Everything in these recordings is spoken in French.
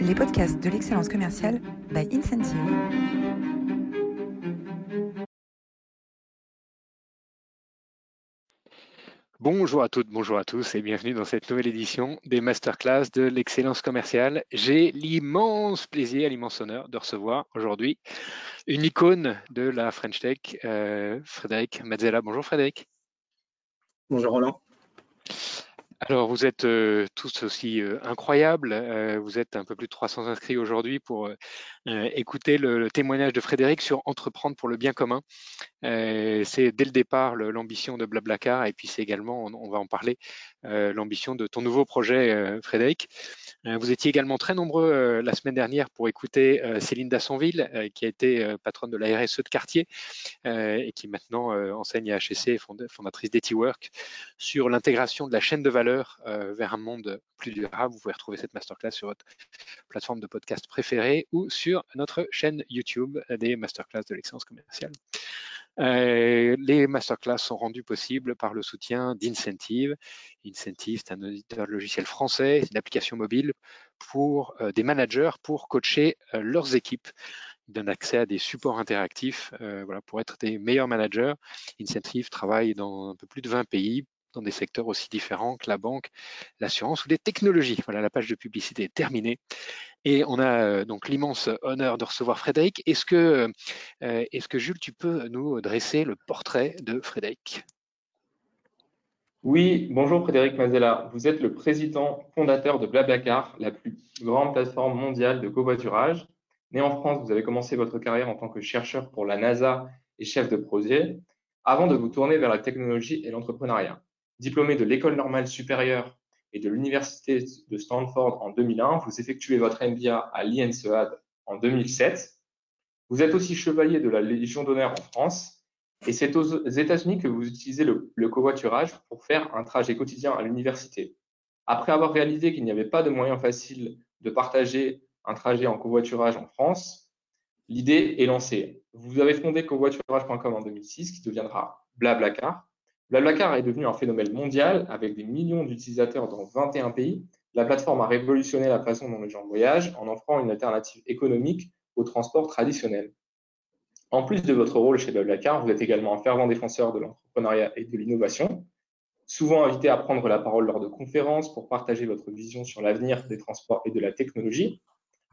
les podcasts de l'excellence commerciale by Incentive. Bonjour à toutes, bonjour à tous et bienvenue dans cette nouvelle édition des masterclass de l'excellence commerciale. J'ai l'immense plaisir, l'immense honneur de recevoir aujourd'hui une icône de la French Tech, euh, Frédéric Mazzella. Bonjour Frédéric. Bonjour Roland. Alors, vous êtes euh, tous aussi euh, incroyables. Euh, vous êtes un peu plus de 300 inscrits aujourd'hui pour écouter le, témoignage de Frédéric sur entreprendre pour le bien commun. c'est dès le départ l'ambition de Blablacar et puis c'est également, on, va en parler, l'ambition de ton nouveau projet, Frédéric. vous étiez également très nombreux la semaine dernière pour écouter Céline Dassonville, qui a été patronne de la RSE de quartier et qui maintenant enseigne à HEC, fondatrice d'EtiWork, sur l'intégration de la chaîne de valeur euh, vers un monde plus durable. Vous pouvez retrouver cette masterclass sur votre plateforme de podcast préférée ou sur notre chaîne YouTube des masterclass de l'excellence commerciale. Euh, les masterclass sont rendus possibles par le soutien d'Incentive. Incentive, c'est un auditeur logiciel français, c'est une application mobile pour euh, des managers pour coacher leurs équipes. Ils donnent accès à des supports interactifs voilà, pour être des meilleurs managers. Incentive travaille dans un peu plus de 20 pays dans des secteurs aussi différents que la banque, l'assurance ou les technologies. Voilà, la page de publicité est terminée. Et on a euh, donc l'immense honneur de recevoir Frédéric. Est-ce que, euh, est-ce que Jules, tu peux nous dresser le portrait de Frédéric? Oui, bonjour Frédéric Mazella. Vous êtes le président fondateur de Blablacar, la plus grande plateforme mondiale de covoiturage. Né en France, vous avez commencé votre carrière en tant que chercheur pour la NASA et chef de projet, avant de vous tourner vers la technologie et l'entrepreneuriat. Diplômé de l'École normale supérieure et de l'Université de Stanford en 2001, vous effectuez votre MBA à l'INSEAD en 2007. Vous êtes aussi chevalier de la Légion d'honneur en France et c'est aux États-Unis que vous utilisez le, covoiturage pour faire un trajet quotidien à l'université. Après avoir réalisé qu'il n'y avait pas de moyen facile de partager un trajet en covoiturage en France, l'idée est lancée. Vous avez fondé covoiturage.com en 2006 qui deviendra Blablacar BlaBlaCar est devenu un phénomène mondial avec des millions d'utilisateurs dans 21 pays. La plateforme a révolutionné la façon dont les gens voyagent en offrant une alternative économique au transport traditionnel. En plus de votre rôle chez BlaBlaCar, vous êtes également un fervent défenseur de l'entrepreneuriat et de l'innovation, souvent invité à prendre la parole lors de conférences pour partager votre vision sur l'avenir des transports et de la technologie.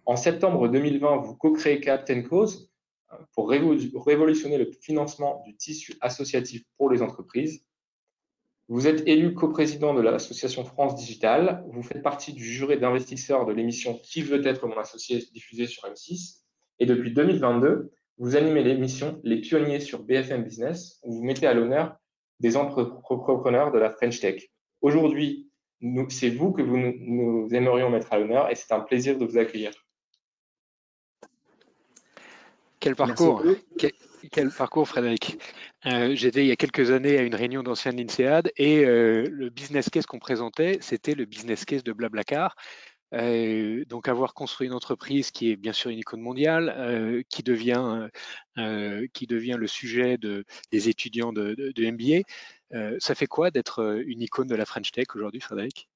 En septembre 2020, vous co-créez Captain Cause euh, pour révolutionner le financement du tissu associatif pour les entreprises. Vous êtes élu coprésident de l'association France Digital. Vous faites partie du jury d'investisseurs de l'émission Qui veut être mon associé diffusée sur M6. Et depuis 2022, vous animez l'émission Les pionniers sur BFM Business où vous mettez à l'honneur des entrepreneurs de la French Tech. Aujourd'hui, c'est vous que vous nous aimerions mettre à l'honneur et c'est un plaisir de vous accueillir. Quel parcours quel, parcours, Frédéric? Euh, j'étais il y a quelques années à une réunion d'anciens l'INSEAD et euh, le business case qu'on présentait, c'était le business case de Blablacar. Euh, donc avoir construit une entreprise qui est bien sûr une icône mondiale, qui, devient, qui devient le sujet de, des étudiants de, de MBA. ça fait quoi d'être une icône de la French Tech aujourd'hui, Frédéric?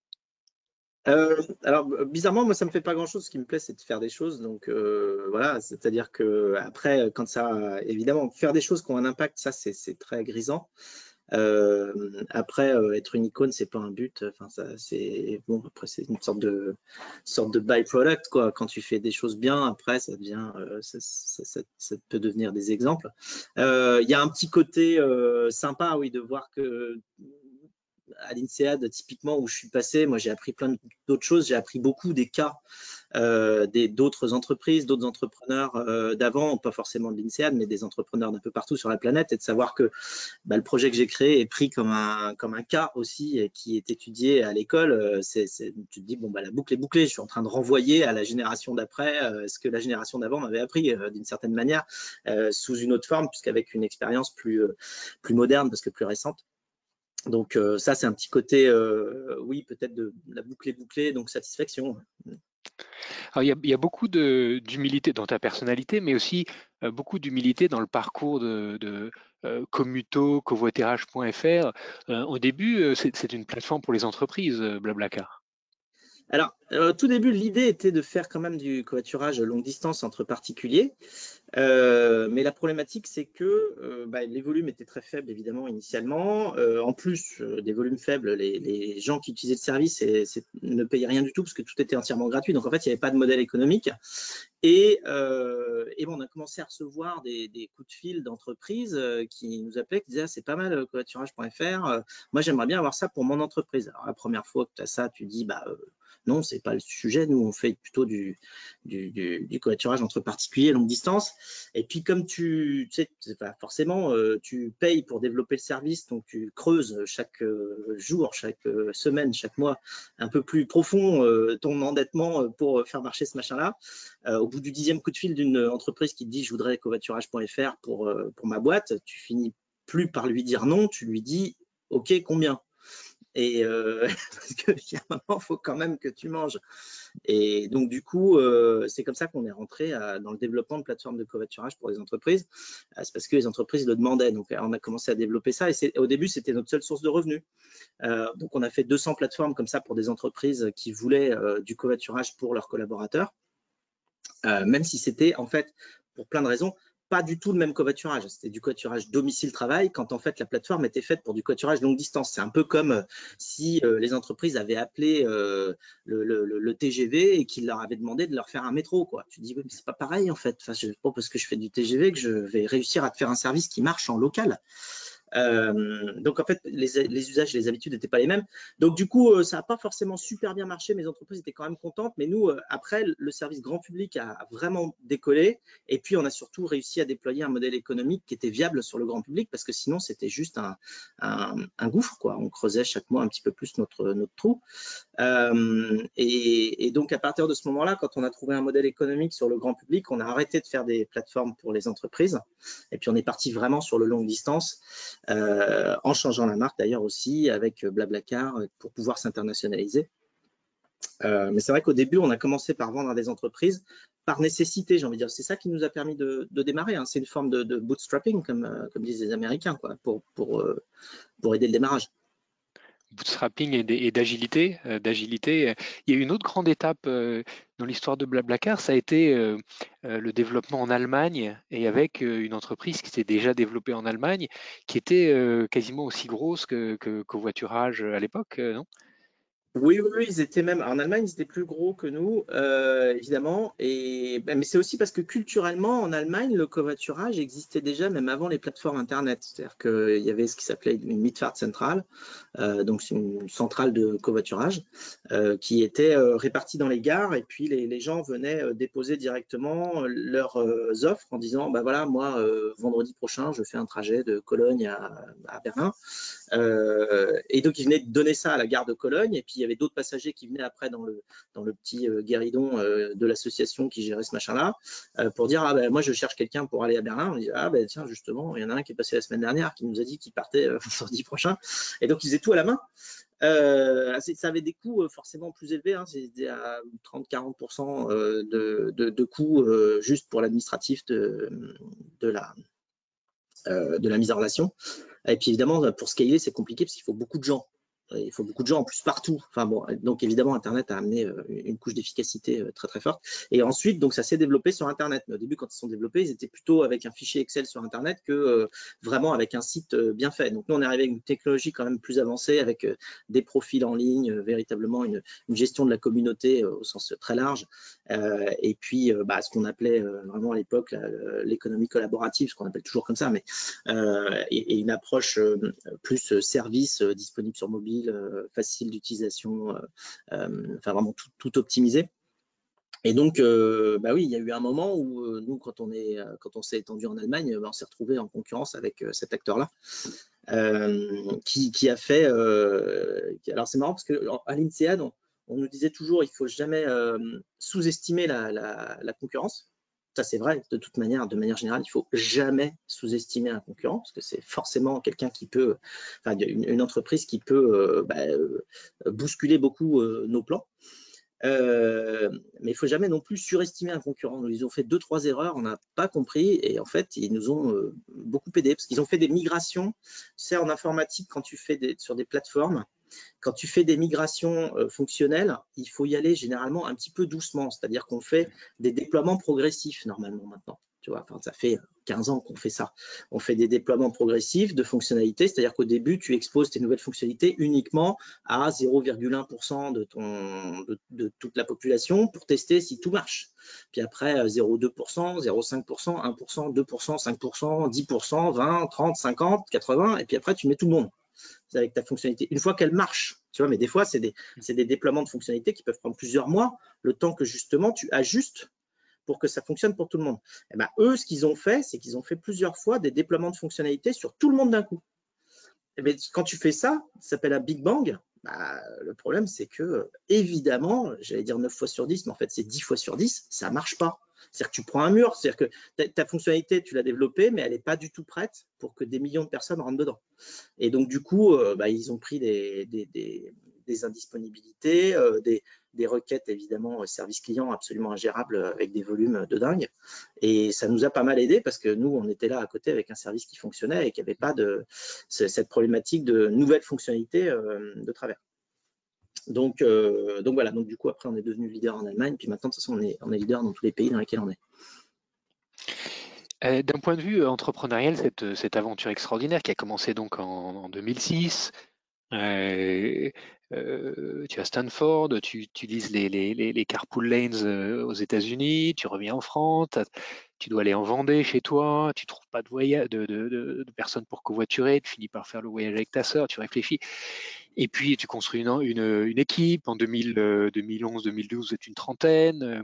Euh, alors bizarrement, moi ça me fait pas grand chose. Ce qui me plaît, c'est de faire des choses. Donc euh, voilà, c'est-à-dire que après, quand ça, évidemment, faire des choses qui ont un impact, ça c'est très grisant. Euh, après, être une icône, c'est pas un but. Enfin, ça, c'est bon. Après, c'est une sorte de sorte de byproduct quoi. Quand tu fais des choses bien, après, ça devient, ça, ça, peut devenir des exemples. Il y a un petit côté sympa, oui, de voir que à l'INSEAD, typiquement, où je suis passé, moi, j'ai appris plein d'autres choses. J'ai appris beaucoup des cas euh, d'autres entreprises, d'autres entrepreneurs euh, d'avant, pas forcément de l'INSEAD, mais des entrepreneurs d'un peu partout sur la planète, et de savoir que bah, le projet que j'ai créé est pris comme un, cas aussi, qui est étudié à l'école. Euh, tu te dis, bon, bah, la boucle est bouclée. Je suis en train de renvoyer à la génération d'après ce que la génération d'avant m'avait appris d'une certaine manière, sous une autre forme, puisqu'avec une expérience plus moderne, parce que plus récente. Donc euh, ça, c'est un petit côté, euh, oui, peut-être de la boucle bouclée, donc satisfaction. il, y a, beaucoup d'humilité dans ta personnalité, mais aussi euh, beaucoup d'humilité dans le parcours de, de covoiturage.fr. au début, c'est une plateforme pour les entreprises, Blablacar. Alors, au tout début, l'idée était de faire quand même du covoiturage longue distance entre particuliers. Euh, mais la problématique, c'est que euh, bah, les volumes étaient très faibles, évidemment, initialement. Euh, en plus des volumes faibles, les, gens qui utilisaient le service ne payaient rien du tout parce que tout était entièrement gratuit. Donc, en fait, il n'y avait pas de modèle économique. Et, bon, on a commencé à recevoir des, coups de fil d'entreprises qui nous appelaient, qui disaient ah, c'est pas mal covoiturage.fr. moi, j'aimerais bien avoir ça pour mon entreprise. Alors, la première fois que tu as ça, tu dis bah non, c'est pas le sujet. Nous, on fait plutôt du, du, covoiturage entre particuliers longue distance. Et puis, comme tu, sais, forcément, euh, tu payes pour développer le service, donc tu creuses chaque euh, jour, chaque euh, semaine, chaque mois un peu plus profond ton endettement pour faire marcher ce machin-là. au bout du dixième coup de fil d'une entreprise qui te dit je voudrais covoiturage.fr pour, pour ma boîte, tu finis plus par lui dire non, tu lui dis OK, combien? Et euh, parce qu'il y a un moment, il faut quand même que tu manges. Et donc, du coup, euh, c'est comme ça qu'on est rentré dans le développement de plateformes de covoiturage pour les entreprises. Euh, c'est parce que les entreprises le demandaient. Donc, on a commencé à développer ça. Et au début, c'était notre seule source de revenus. donc, on a fait 200 plateformes comme ça pour des entreprises qui voulaient du covoiturage pour leurs collaborateurs. même si c'était, en fait, pour plein de raisons, pas du tout le même covoiturage. C'était du covoiturage domicile-travail quand en fait la plateforme était faite pour du covoiturage longue distance. C'est un peu comme euh, si euh, les entreprises avaient appelé euh, le, TGV et qu'ils leur avaient demandé de leur faire un métro. Quoi. Tu dis, mais c'est pas pareil en fait. Enfin, pas parce que je fais du TGV que je vais réussir à te faire un service qui marche en local. Euh, donc en fait, les, usages et les habitudes n'étaient pas les mêmes. Donc du coup, euh, ça n'a pas forcément super bien marché. Mes entreprises étaient quand même contentes. Mais nous, euh, après, le service grand public a vraiment décollé. Et puis, on a surtout réussi à déployer un modèle économique qui était viable sur le grand public parce que sinon, c'était juste un, gouffre. Quoi. On creusait chaque mois un petit peu plus notre, notre trou. Et, et, donc, à partir de ce moment-là, quand on a trouvé un modèle économique sur le grand public, on a arrêté de faire des plateformes pour les entreprises. Et puis, on est parti vraiment sur le longue distance. Euh, en changeant la marque d'ailleurs aussi avec Blablacar euh, pour pouvoir s'internationaliser. Euh, mais c'est vrai qu'au début, on a commencé par vendre à des entreprises par nécessité, j'ai envie de dire. C'est ça qui nous a permis de, démarrer. Hein. C'est une forme de, bootstrapping, comme, disent les Américains, pour aider le démarrage bootstrapping et d'agilité. d'agilité. Il y a une autre grande étape dans l'histoire de Blablacar, ça a été le développement en Allemagne et avec une entreprise qui s'était déjà développée en Allemagne, qui était quasiment aussi grosse que, Covoiturage à l'époque, non? Oui, oui, ils étaient même en Allemagne, ils étaient plus gros que nous, euh, évidemment. Et ben, mais c'est aussi parce que culturellement, en Allemagne, le covoiturage existait déjà même avant les plateformes internet. C'est-à-dire qu'il y avait ce qui s'appelait une Mitfahrt Central, euh, donc c'est une centrale de covoiturage euh, qui était répartie dans les gares. Et puis les, gens venaient déposer directement leurs offres en disant, bah voilà, moi vendredi prochain, je fais un trajet de Cologne à Berlin. Et donc ils venaient donner ça à la gare de Cologne. Et puis il y avait d'autres passagers qui venaient après dans le, petit euh, guéridon euh, de l'association qui gérait ce machin-là euh, pour dire ah ben moi je cherche quelqu'un pour aller à Berlin. On dit ah ben tiens justement il y en a un qui est passé la semaine dernière qui nous a dit qu'il partait vendredi prochain et donc ils faisaient tout à la main. ça avait des coûts forcément plus élevés, hein, c'était à 30-40% de, de, coûts juste pour l'administratif de, de, la, de la mise en relation. Et puis évidemment, pour scaler, c'est compliqué parce qu'il faut beaucoup de gens il faut beaucoup de gens en plus partout. Enfin bon, donc évidemment Internet a amené euh, une couche d'efficacité euh, très très forte. Et ensuite, donc ça s'est développé sur Internet. Mais au début, quand ils sont développés, ils étaient plutôt avec un fichier Excel sur Internet que euh, vraiment avec un site bien fait. Donc nous, on est arrivé avec une technologie quand même plus avancée, avec des profils en ligne, véritablement une, gestion de la communauté au sens très large. et puis, bah, ce qu'on appelait vraiment à l'époque l'économie collaborative, ce qu'on appelle toujours comme ça, mais et une approche plus service disponible sur mobile euh, facile d'utilisation, euh, euh, enfin vraiment tout, optimisé. Et donc, bah oui, il y a eu un moment où nous, quand on s'est étendu en Allemagne, bah, on s'est retrouvé en concurrence avec cet acteur-là, qui, a fait. alors c'est marrant parce que à l'INSEAD, on, nous disait toujours, il faut jamais sous-estimer la, concurrence. Ça, c'est vrai, de toute manière, de manière générale, il faut jamais sous-estimer un concurrent, parce que c'est forcément quelqu'un qui peut, enfin, une, entreprise qui peut euh, bah, euh, bousculer beaucoup euh, nos plans. mais il faut jamais non plus surestimer un concurrent. Ils ont fait deux, trois erreurs, on n'a pas compris, et en fait, ils nous ont beaucoup aidé, parce qu'ils ont fait des migrations. C'est en informatique, quand tu fais des, sur des plateformes, quand tu fais des migrations fonctionnelles, il faut y aller généralement un petit peu doucement, c'est-à-dire qu'on fait des déploiements progressifs normalement maintenant. Tu vois, ça fait 15 ans qu'on fait ça. On fait des déploiements progressifs de fonctionnalités, c'est-à-dire qu'au début, tu exposes tes nouvelles fonctionnalités uniquement à 0,1% de, de, toute la population pour tester si tout marche. Puis après, 0,2%, 0,5%, 1%, 2%, 5%, 10%, 20%, 30, 50%, 80, et puis après, tu mets tout le monde avec ta fonctionnalité. Une fois qu'elle marche, tu vois, mais des fois, c'est des, déploiements de fonctionnalités qui peuvent prendre plusieurs mois, le temps que justement tu ajustes pour que ça fonctionne pour tout le monde. Eh ben, eux, ce qu'ils ont fait, c'est qu'ils ont fait plusieurs fois des déploiements de fonctionnalités sur tout le monde d'un coup. Eh bien, quand tu fais ça, ça s'appelle un Big Bang. Bah, le problème, c'est que, évidemment, j'allais dire 9 fois sur 10, mais en fait, c'est 10 fois sur 10, ça ne marche pas. C'est-à-dire que tu prends un mur, c'est-à-dire que ta, fonctionnalité, tu l'as développée, mais elle n'est pas du tout prête pour que des millions de personnes rentrent dedans. Et donc, du coup, euh, bah, ils ont pris des, indisponibilités, euh, des, requêtes évidemment service client absolument ingérables avec des volumes de dingue. Et ça nous a pas mal aidé parce que nous, on était là à côté avec un service qui fonctionnait et qui n'avait pas cette problématique de nouvelles fonctionnalités euh, de travers. Donc, euh, donc voilà, donc du coup après on est devenu leader en Allemagne, puis maintenant de toute façon on est, leader dans tous les pays dans lesquels on est. D'un point de vue entrepreneurial, cette, aventure extraordinaire qui a commencé donc en, en 2006, euh, euh, tu as Stanford, tu utilises les, carpool lanes euh, aux États-Unis, tu reviens en France, tu dois aller en Vendée chez toi, tu trouves pas de, de, personnes pour covoiturer, tu finis par faire le voyage avec ta sœur, tu réfléchis. Et puis tu construis une, équipe. En 2011, 2012, vous êtes une trentaine.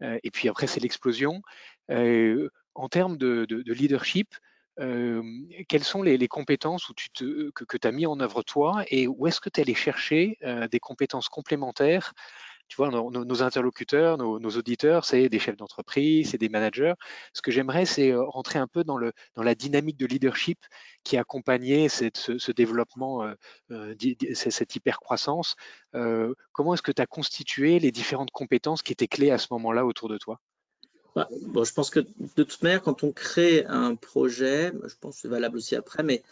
et puis après, c'est l'explosion. en termes de, leadership, quelles sont les, compétences te, que, tu as mis en œuvre toi et où est-ce que tu es allé chercher des compétences complémentaires tu vois, nos, interlocuteurs, nos, auditeurs, c'est des chefs d'entreprise, c'est des managers. Ce que j'aimerais, c'est rentrer un peu dans, la dynamique de leadership qui a accompagné cette, ce, développement, cette hyper-croissance. comment est-ce que tu as constitué les différentes compétences qui étaient clés à ce moment-là autour de toi? Bah, bon, je pense que de toute manière, quand on crée un projet, je pense que c'est valable aussi après, mais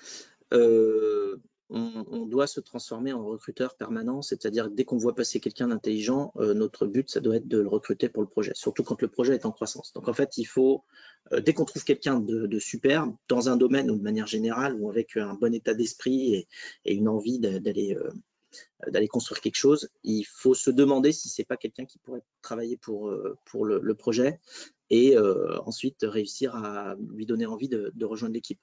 euh, on, doit se transformer en recruteur permanent, c'est-à-dire dès qu'on voit passer quelqu'un d'intelligent, euh, notre but, ça doit être de le recruter pour le projet, surtout quand le projet est en croissance. Donc en fait, il faut, euh, dès qu'on trouve quelqu'un de, super, dans un domaine ou de manière générale, ou avec un bon état d'esprit et, une envie d'aller euh, d'aller construire quelque chose, il faut se demander si c'est pas quelqu'un qui pourrait travailler pour le, projet et euh, ensuite réussir à lui donner envie de, rejoindre l'équipe.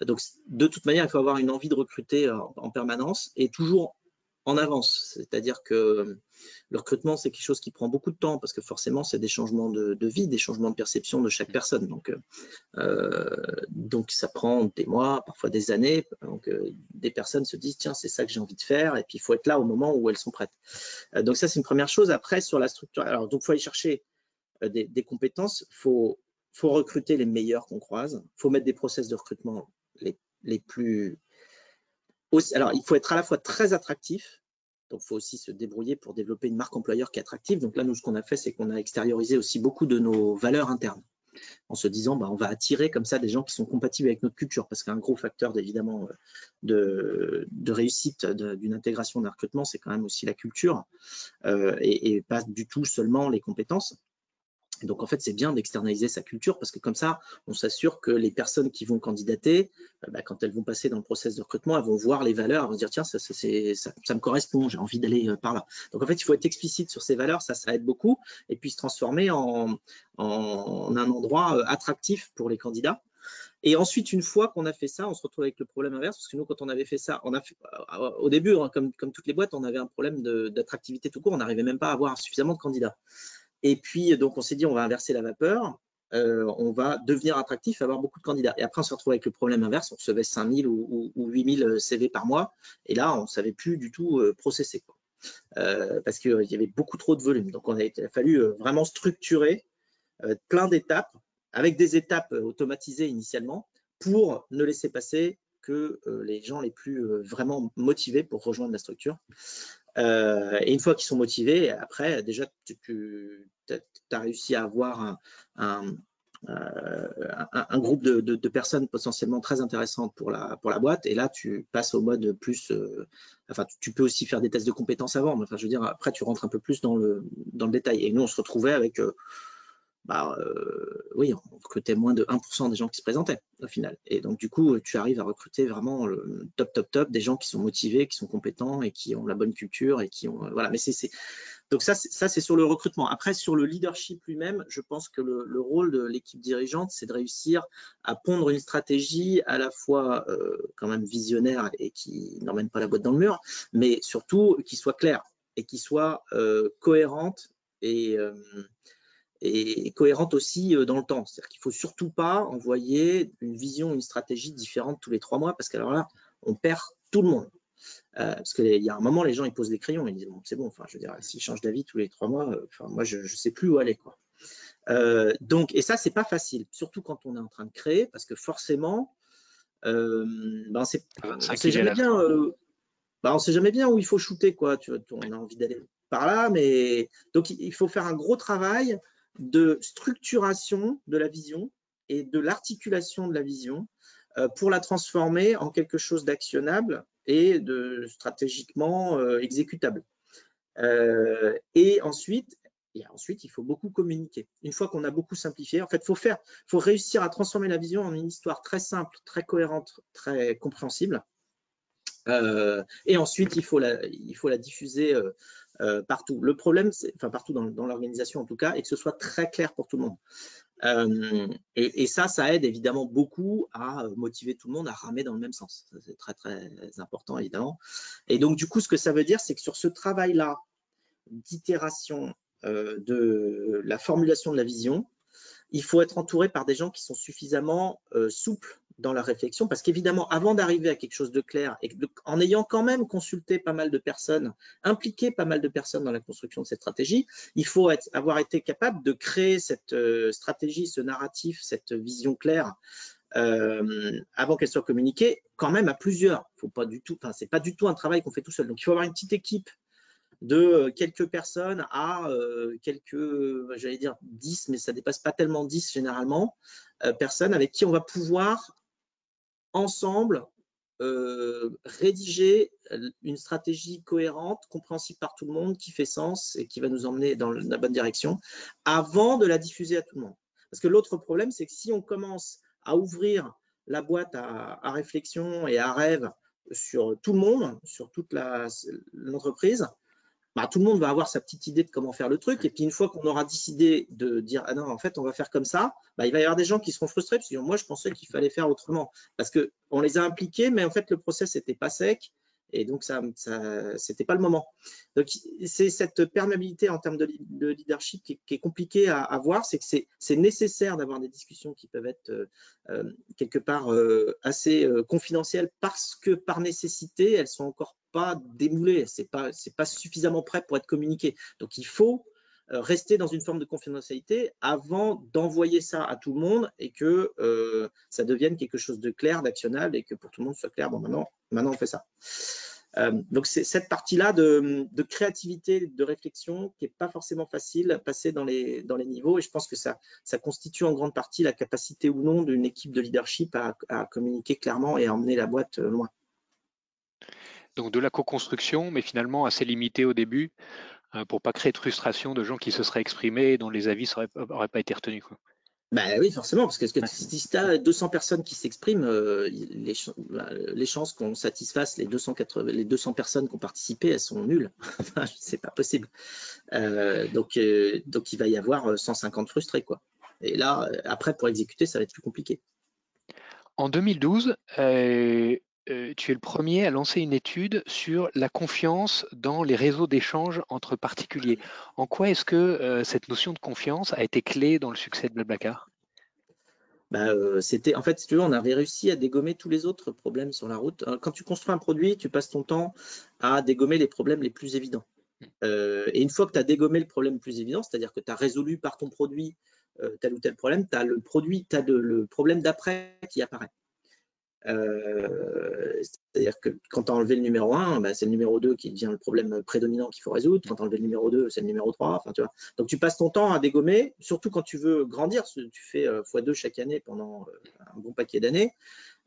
Donc, de toute manière, il faut avoir une envie de recruter en permanence et toujours en avance. C'est-à-dire que le recrutement, c'est quelque chose qui prend beaucoup de temps parce que forcément, c'est des changements de, vie, des changements de perception de chaque personne. Donc, euh, donc ça prend des mois, parfois des années. Donc, euh, des personnes se disent, tiens, c'est ça que j'ai envie de faire. Et puis, il faut être là au moment où elles sont prêtes. Euh, donc, ça, c'est une première chose. Après, sur la structure, alors, donc, il faut aller chercher des, compétences. Il faut, recruter les meilleurs qu'on croise. Il faut mettre des process de recrutement les, plus alors, il faut être à la fois très attractif, donc il faut aussi se débrouiller pour développer une marque employeur qui est attractive. Donc là, nous, ce qu'on a fait, c'est qu'on a extériorisé aussi beaucoup de nos valeurs internes en se disant bah, on va attirer comme ça des gens qui sont compatibles avec notre culture parce qu'un gros facteur évidemment de, de réussite d'une intégration d'un recrutement c'est quand même aussi la culture euh, et, pas du tout seulement les compétences donc en fait, c'est bien d'externaliser sa culture parce que comme ça, on s'assure que les personnes qui vont candidater, euh, bah, quand elles vont passer dans le process de recrutement, elles vont voir les valeurs, elles vont se dire tiens, ça, ça, me correspond, j'ai envie d'aller euh, par là. Donc en fait, il faut être explicite sur ces valeurs, ça, ça aide beaucoup, et puis se transformer en, en un endroit euh, attractif pour les candidats. Et ensuite, une fois qu'on a fait ça, on se retrouve avec le problème inverse, parce que nous, quand on avait fait ça, on a fait, au début, hein, comme, comme toutes les boîtes, on avait un problème d'attractivité tout court, on n'arrivait même pas à avoir suffisamment de candidats. Et puis, donc, on s'est dit, on va inverser la vapeur. Euh, on va devenir attractif, avoir beaucoup de candidats. Et après, on se retrouve avec le problème inverse, on recevait 5000 ou, ou, 8000 CV par mois, et là, on ne savait plus du tout euh, processer. Euh, parce qu'il y avait beaucoup trop de volume. Donc, il a fallu vraiment structurer plein d'étapes, avec des étapes automatisées initialement, pour ne laisser passer que les gens les plus vraiment motivés pour rejoindre la structure. Euh, et une fois qu'ils sont motivés, après, déjà, tu, as réussi à avoir un, un, groupe de, personnes potentiellement très intéressantes pour la, pour la boîte. Et là, tu passes au mode plus. enfin, tu, peux aussi faire des tests de compétences avant. Mais enfin, je veux dire, après, tu rentres un peu plus dans le, dans le détail. Et nous, on se retrouvait avec bah, euh, oui, on recrutait moins de 1% des gens qui se présentaient au final. Et donc, du coup, tu arrives à recruter vraiment top, top, top, des gens qui sont motivés, qui sont compétents et qui ont la bonne culture et qui ont. Euh, voilà, mais c'est. Donc, ça, ça c'est sur le recrutement. Après, sur le leadership lui-même, je pense que le, rôle de l'équipe dirigeante, c'est de réussir à pondre une stratégie à la fois euh, quand même visionnaire et qui n'emmène pas la boîte dans le mur, mais surtout qui soit claire et qui soit cohérente et et cohérente aussi euh, dans le temps. C'est-à-dire qu'il ne faut surtout pas envoyer une vision, une stratégie différente tous les trois mois, parce qu'alors là, on perd tout le monde. Euh, parce qu'il y a un moment, les gens ils posent des crayons, ils disent bon, c'est bon, enfin, je veux dire, s'ils changent d'avis tous les trois mois, euh, enfin, moi, je ne sais plus où aller. Quoi. donc, et ça, c'est pas facile, surtout quand on est en train de créer, parce que forcément, ben, c'est, on ne sait jamais bien. Ben, on sait jamais bien où il faut shooter, quoi. Tu, on a envie d'aller par là, mais donc il faut faire un gros travail de structuration de la vision et de l'articulation de la vision euh, pour la transformer en quelque chose d'actionnable et de stratégiquement euh, exécutable. Euh, et ensuite, ensuite, il faut beaucoup communiquer. Une fois qu'on a beaucoup simplifié, en fait, faut faire, faut réussir à transformer la vision en une histoire très simple, très cohérente, très compréhensible. et ensuite, il faut la, il faut la diffuser partout. Le problème, enfin partout dans, l'organisation en tout cas, et que ce soit très clair pour tout le monde. Euh, et, ça, ça aide évidemment beaucoup à motiver tout le monde à ramer dans le même sens. C'est très très important évidemment. Et donc du coup, ce que ça veut dire, c'est que sur ce travail-là d'itération euh, de la formulation de la vision, il faut être entouré par des gens qui sont suffisamment souples dans la réflexion, parce qu'évidemment, avant d'arriver à quelque chose de clair, et en ayant quand même consulté pas mal de personnes, impliqué pas mal de personnes dans la construction de cette stratégie, il faut avoir été capable de créer cette euh, stratégie, ce narratif, cette vision claire, euh, avant qu'elle soit communiquée, quand même à plusieurs. Faut pas du tout, c'est pas du tout un travail qu'on fait tout seul. Donc, il faut avoir une petite équipe de euh, quelques personnes à quelques, j'allais dire 10, mais ça dépasse pas tellement 10 généralement, personnes avec qui on va pouvoir ensemble euh, rédiger une stratégie cohérente, compréhensible par tout le monde, qui fait sens et qui va nous emmener dans la bonne direction, avant de la diffuser à tout le monde. Parce que l'autre problème, c'est que si on commence à ouvrir la boîte à, à réflexion et à rêve sur tout le monde, sur toute l'entreprise, bah, tout le monde va avoir sa petite idée de comment faire le truc. Et puis une fois qu'on aura décidé de dire ah non en fait on va faire comme ça, bah, il va y avoir des gens qui seront frustrés parce que moi je pensais qu'il fallait faire autrement parce que on les a impliqués mais en fait le process n'était pas sec et donc ça, c'était pas le moment. Donc c'est cette perméabilité en termes de, leadership qui, est compliquée à, à voir, c'est que c'est nécessaire d'avoir des discussions qui peuvent être euh, euh, quelque part euh, assez confidentielles parce que par nécessité elles sont encore pas démoulées, c'est pas pas suffisamment prêt pour être communiqué. Donc il faut rester dans une forme de confidentialité avant d'envoyer ça à tout le monde et que ça devienne quelque chose de clair, d'actionnable et que pour tout le monde soit clair, bon maintenant, maintenant on fait ça. Euh, donc c'est cette partie-là de, créativité, de réflexion qui n'est pas forcément facile à passer dans les, dans les niveaux et je pense que ça, ça constitue en grande partie la capacité ou non d'une équipe de leadership à, communiquer clairement et à emmener la boîte loin. Donc de la co-construction, mais finalement assez limité au début euh, pour pas créer de frustration de gens qui se seraient exprimés et dont les avis n'auraient pas été retenus. Quoi. Ben oui, forcément, parce que, si tu as 200 personnes qui s'expriment, euh, les, bah, les, chances qu'on satisfasse les 280, les 200 personnes qui ont participé, elles sont nulles. c'est pas possible. Euh, donc, euh, donc, il va y avoir 150 frustrés. Quoi. Et là, après, pour exécuter, ça va être plus compliqué. En 2012, tu es le premier à lancer une étude sur la confiance dans les réseaux d'échange entre particuliers. En quoi est-ce que cette notion de confiance a été clé dans le succès de Blablacar? Bah, c'était en fait, si tu veux, on avait réussi à dégommer tous les autres problèmes sur la route. Quand tu construis un produit, tu passes ton temps à dégommer les problèmes les plus évidents. et une fois que tu as dégommé le problème le plus évident, c'est-à-dire que tu as résolu par ton produit tel ou tel problème, tu as le produit, tu as le problème d'après qui apparaît. C'est-à-dire que quand tu as enlevé le numéro 1, bah, c'est le numéro 2 qui devient le problème prédominant qu'il faut résoudre. Quand tu as enlevé le numéro 2, c'est le numéro 3. Enfin, tu vois. Donc tu passes ton temps à dégommer, surtout quand tu veux grandir. Tu fais x2 chaque année pendant un bon paquet d'années.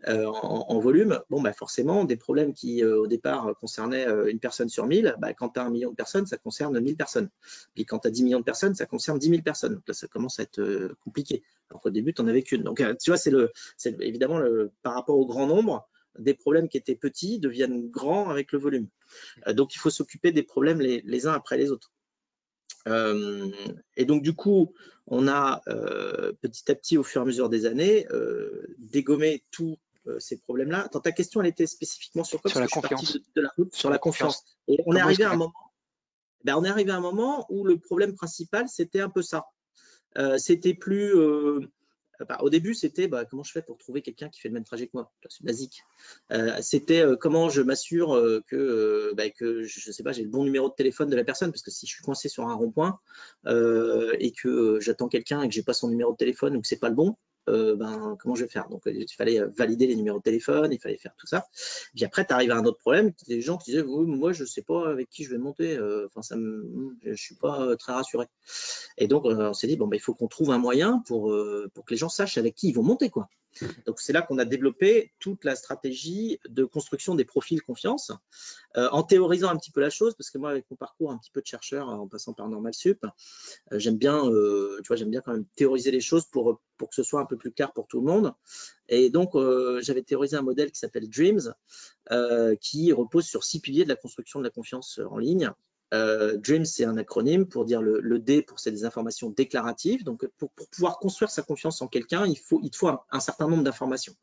Euh, en, volume, bon, bah forcément, des problèmes qui euh, au départ concernaient euh, une personne sur 1000, bah, quand tu as un million de personnes, ça concerne 1000 personnes. Puis quand tu as 10 millions de personnes, ça concerne 10 000 personnes. Donc là, ça commence à être compliqué. Alors qu'au début, tu n'en avais qu'une. Donc, tu vois, c'est le, évidemment le, par rapport au grand nombre, des problèmes qui étaient petits deviennent grands avec le volume. donc, il faut s'occuper des problèmes les, uns après les autres. et donc, du coup, on a petit à petit, au fur et à mesure des années, dégommé tout ces problèmes-là. ta question, elle était spécifiquement sur quoi? Sur la confiance. De, la route, sur la confiance. Et on est arrivé à un moment. Ben, on est arrivé à un moment où le problème principal, c'était un peu ça. Euh, c'était plus. Euh, bah, au début, c'était bah, comment je fais pour trouver quelqu'un qui fait le même trajet que moi? C'est basique. c'était comment je m'assure que, bah, que je sais pas, j'ai le bon numéro de téléphone de la personne parce que si je suis coincé sur un rond-point et que j'attends quelqu'un et que j'ai pas son numéro de téléphone ou que c'est pas le bon, euh, ben, comment je vais faire? Donc, il fallait valider les numéros de téléphone, il fallait faire tout ça. Puis après, tu arrives à un autre problème, des gens qui disaient, moi, je ne sais pas avec qui je vais monter, euh, enfin, ça je ne suis pas euh, très rassuré. Et donc, on s'est dit, ben, il faut qu'on trouve un moyen pour, pour que les gens sachent avec qui ils vont monter. quoi. Donc c'est là qu'on a développé toute la stratégie de construction des profils confiance, euh, en théorisant un petit peu la chose, parce que moi avec mon parcours un petit peu de chercheur en passant par Normal Sup, euh, j'aime bien, euh, tu vois, j'aime bien quand même théoriser les choses pour, pour que ce soit un peu plus clair pour tout le monde. Et donc j'avais théorisé un modèle qui s'appelle Dreams, qui repose sur six piliers de la construction de la confiance en ligne. Euh, Dream, c'est un acronyme pour dire le, D pour c'est des informations déclaratives. Donc, pour, pouvoir construire sa confiance en quelqu'un, il, faut, te faut un, certain nombre d'informations.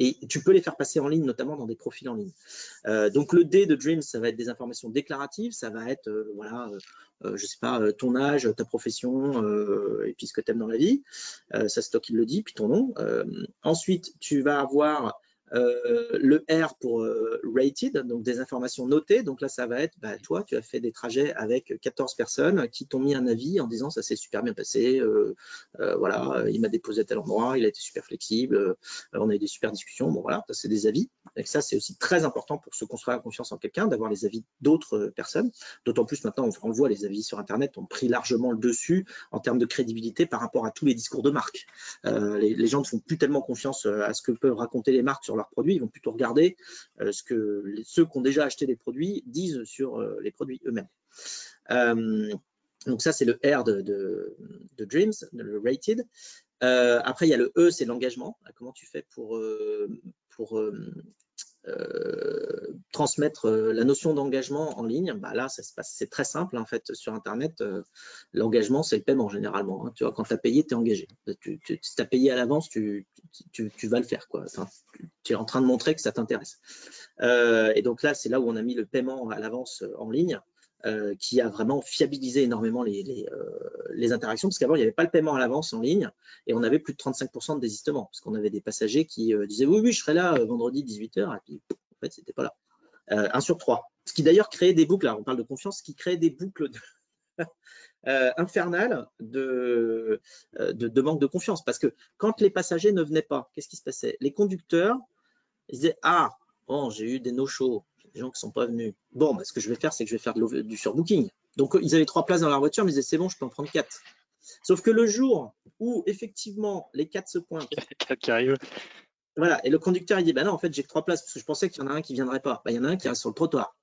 Et tu peux les faire passer en ligne, notamment dans des profils en ligne. Euh, donc, le D de Dream, ça va être des informations déclaratives. Ça va être, euh, voilà, je sais pas, ton âge, ta profession, et puis ce que tu aimes dans la vie. ça, c'est toi qui le dis, puis ton nom. ensuite, tu vas avoir euh, le R pour euh, donc des informations notées. Donc là, ça va être, bah, toi, tu as fait des trajets avec 14 personnes qui t'ont mis un avis en disant ça s'est super bien passé, euh, voilà, il m'a déposé à tel endroit, il a été super flexible, on a eu des super discussions. Bon, voilà, c'est des avis. Et ça, c'est aussi très important pour se construire la confiance en quelqu'un, d'avoir les avis d'autres personnes. D'autant plus maintenant, on, voit les avis sur Internet ont pris largement le dessus en termes de crédibilité par rapport à tous les discours de marque. Les, les, gens ne font plus tellement confiance à ce que peuvent raconter les marques sur leurs produits, ils vont plutôt regarder euh, ce que ceux qui ont déjà acheté des produits disent sur euh, les produits eux-mêmes. Euh, donc ça, c'est le R de, Dreams, le rated. après, il y a le E, c'est l'engagement. Comment tu fais pour, pour euh, transmettre euh, la notion d'engagement en ligne, bah là, c'est très simple en fait sur Internet. Euh, l'engagement, c'est le paiement généralement. Hein. Tu vois, quand tu as payé, tu es engagé. Si tu as payé à l'avance, tu, tu, vas le faire. Quoi. tu es en train de montrer que ça t'intéresse. et donc là, c'est là où on a mis le paiement à l'avance en ligne. Euh, qui a vraiment fiabilisé énormément les, les, euh, interactions, parce qu'avant, il n'y avait pas le paiement à l'avance en ligne, et on avait plus de 35% de désistement, parce qu'on avait des passagers qui euh, disaient oui, oui, je serai là vendredi 18h, et puis en fait, c'était pas là. un sur trois. Ce qui d'ailleurs créait des boucles, on parle de confiance, ce qui crée des boucles infernales de, de, de, manque de confiance, parce que quand les passagers ne venaient pas, qu'est-ce qui se passait? Les conducteurs, ils disaient ah, bon, j'ai eu des no-shows, des gens qui ne sont pas venus. Bon, bah, ce que je vais faire, c'est que je vais faire du surbooking. Donc, ils avaient trois places dans leur voiture, mais ils disaient, c'est bon, je peux en prendre quatre. Sauf que le jour où, effectivement, les quatre se pointent. quatre qui arrivent. Voilà, et le conducteur, il dit, bah non, en fait, j'ai que trois places parce que je pensais qu'il y en a un qui ne viendrait pas. Bah, il y en a un qui reste sur le trottoir.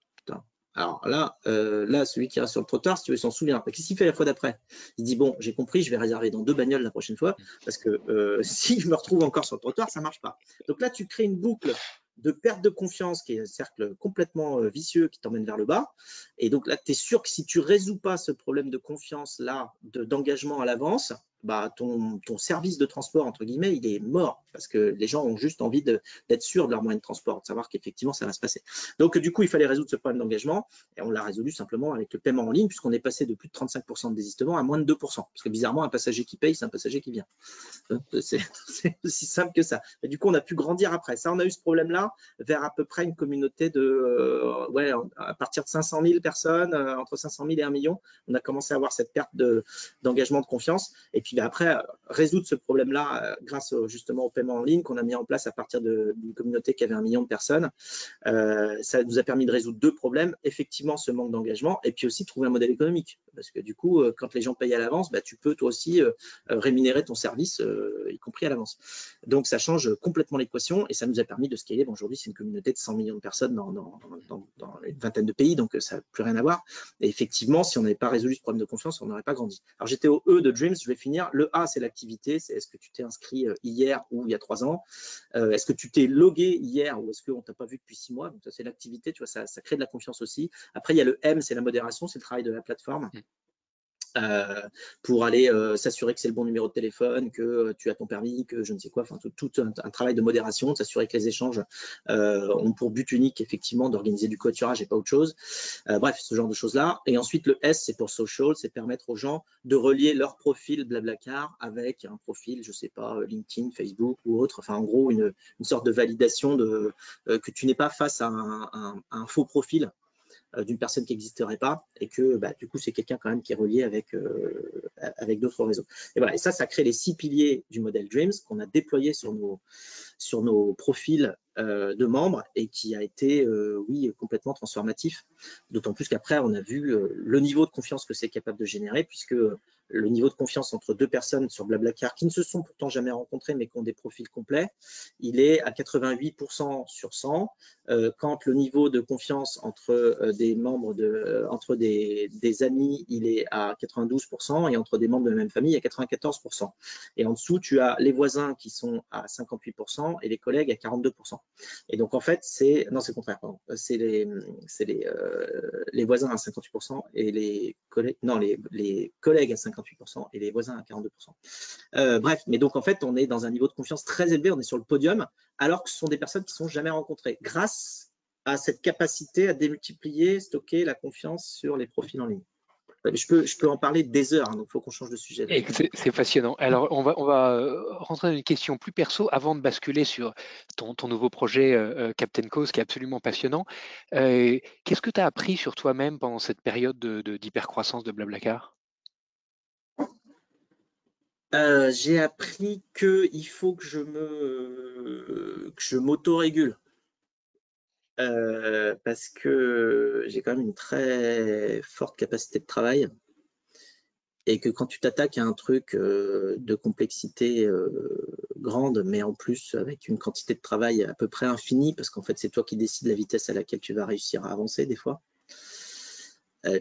Alors là, euh, là, celui qui reste sur le trottoir, si tu veux, s'en souvient. Qu'est-ce qu'il fait la fois d'après Il dit bon, j'ai compris, je vais réserver dans deux bagnoles la prochaine fois, parce que euh, si je me retrouve encore sur le trottoir, ça marche pas. Donc là, tu crées une boucle de perte de confiance, qui est un cercle complètement euh, vicieux qui t'emmène vers le bas. Et donc là, tu es sûr que si tu résous pas ce problème de confiance là, d'engagement à l'avance, bah, ton, service de transport, entre guillemets, il est mort parce que les gens ont juste envie d'être sûrs de leur moyen de transport, de savoir qu'effectivement, ça va se passer. Donc, du coup, il fallait résoudre ce problème d'engagement et on l'a résolu simplement avec le paiement en ligne puisqu'on est passé de plus de 35% de désistement à moins de 2%. Parce que bizarrement, un passager qui paye, c'est un passager qui vient. C'est aussi simple que ça. Et du coup, on a pu grandir après. Ça, on a eu ce problème-là vers à peu près une communauté de, euh, ouais, à partir de 500 000 personnes, euh, entre 500 000 et 1 million, on a commencé à avoir cette perte d'engagement de, confiance. Et puis après, résoudre ce problème-là grâce justement au paiement en ligne qu'on a mis en place à partir d'une communauté qui avait un million de personnes, ça nous a permis de résoudre deux problèmes. Effectivement, ce manque d'engagement et puis aussi trouver un modèle économique. Parce que du coup, quand les gens payent à l'avance, bah, tu peux toi aussi rémunérer ton service, y compris à l'avance. Donc, ça change complètement l'équation et ça nous a permis de scaler. Aujourd'hui, c'est une communauté de 100 millions de personnes dans, dans, une vingtaine de pays, donc ça n'a plus rien à voir. Et effectivement, si on n'avait pas résolu ce problème de confiance, on n'aurait pas grandi. Alors, j'étais au E de Dreams, je vais finir. Le A, c'est l'activité, c'est est-ce que tu t'es inscrit hier ou il y a trois ans Est-ce que tu t'es logué hier ou est-ce qu'on ne t'a pas vu depuis six mois Donc, ça, c'est l'activité, tu vois, ça, ça crée de la confiance aussi. Après, il y a le M, c'est la modération, c'est le travail de la plateforme. Euh, pour aller euh, s'assurer que c'est le bon numéro de téléphone, que euh, tu as ton permis, que je ne sais quoi, enfin tout, un, travail de modération, de s'assurer que les échanges ont pour but unique effectivement d'organiser du covoiturage et pas autre chose. bref, ce genre de choses-là. Et ensuite le S, c'est pour social, c'est permettre aux gens de relier leur profil Blablacar avec un profil, je sais pas, LinkedIn, Facebook ou autre. Enfin en gros une, sorte de validation de que tu n'es pas face à un faux profil d'une personne qui n'existerait pas et que bah, du coup c'est quelqu'un quand même qui est relié avec, euh, avec d'autres réseaux. Et voilà, et ça, ça crée les six piliers du modèle Dreams qu'on a déployé sur nos, sur nos profils euh, de membres et qui a été, oui, complètement transformatif. D'autant plus qu'après, on a vu le niveau de confiance que c'est capable de générer puisque le niveau de confiance entre deux personnes sur Blablacar qui ne se sont pourtant jamais rencontrées mais qui ont des profils complets, il est à 88% sur 100. Euh, quand le niveau de confiance entre euh, des membres de, euh, entre des, des, amis, il est à 92% et entre des membres de la même famille à 94%. Et en dessous, tu as les voisins qui sont à 58% et les collègues à 42%. Et donc en fait, c'est non, c'est le contraire. C'est les, c'est les, les voisins à 58% et les collègues, non, les, les collègues à 58% et les voisins à 42%. Euh, bref, mais donc en fait, on est dans un niveau de confiance très élevé, on est sur le podium, alors que ce sont des personnes qui ne sont jamais rencontrées, grâce à cette capacité à démultiplier, stocker la confiance sur les profils en ligne. Euh, je peux, je peux en parler des heures, hein, donc il faut qu'on change de sujet. C'est fascinant. Alors, on va, on va euh, rentrer dans une question plus perso avant de basculer sur ton, ton nouveau projet Captain Cause qui est absolument passionnant. Qu'est-ce que tu as appris sur toi-même pendant cette période d'hypercroissance de, de Blablacar? Euh, j'ai appris qu'il faut que je me que je m'autorégule. Euh, parce que j'ai quand même une très forte capacité de travail et que quand tu t'attaques à un truc euh, de complexité grande, mais en plus avec une quantité de travail à peu près infinie, parce qu'en fait c'est toi qui décides la vitesse à laquelle tu vas réussir à avancer des fois.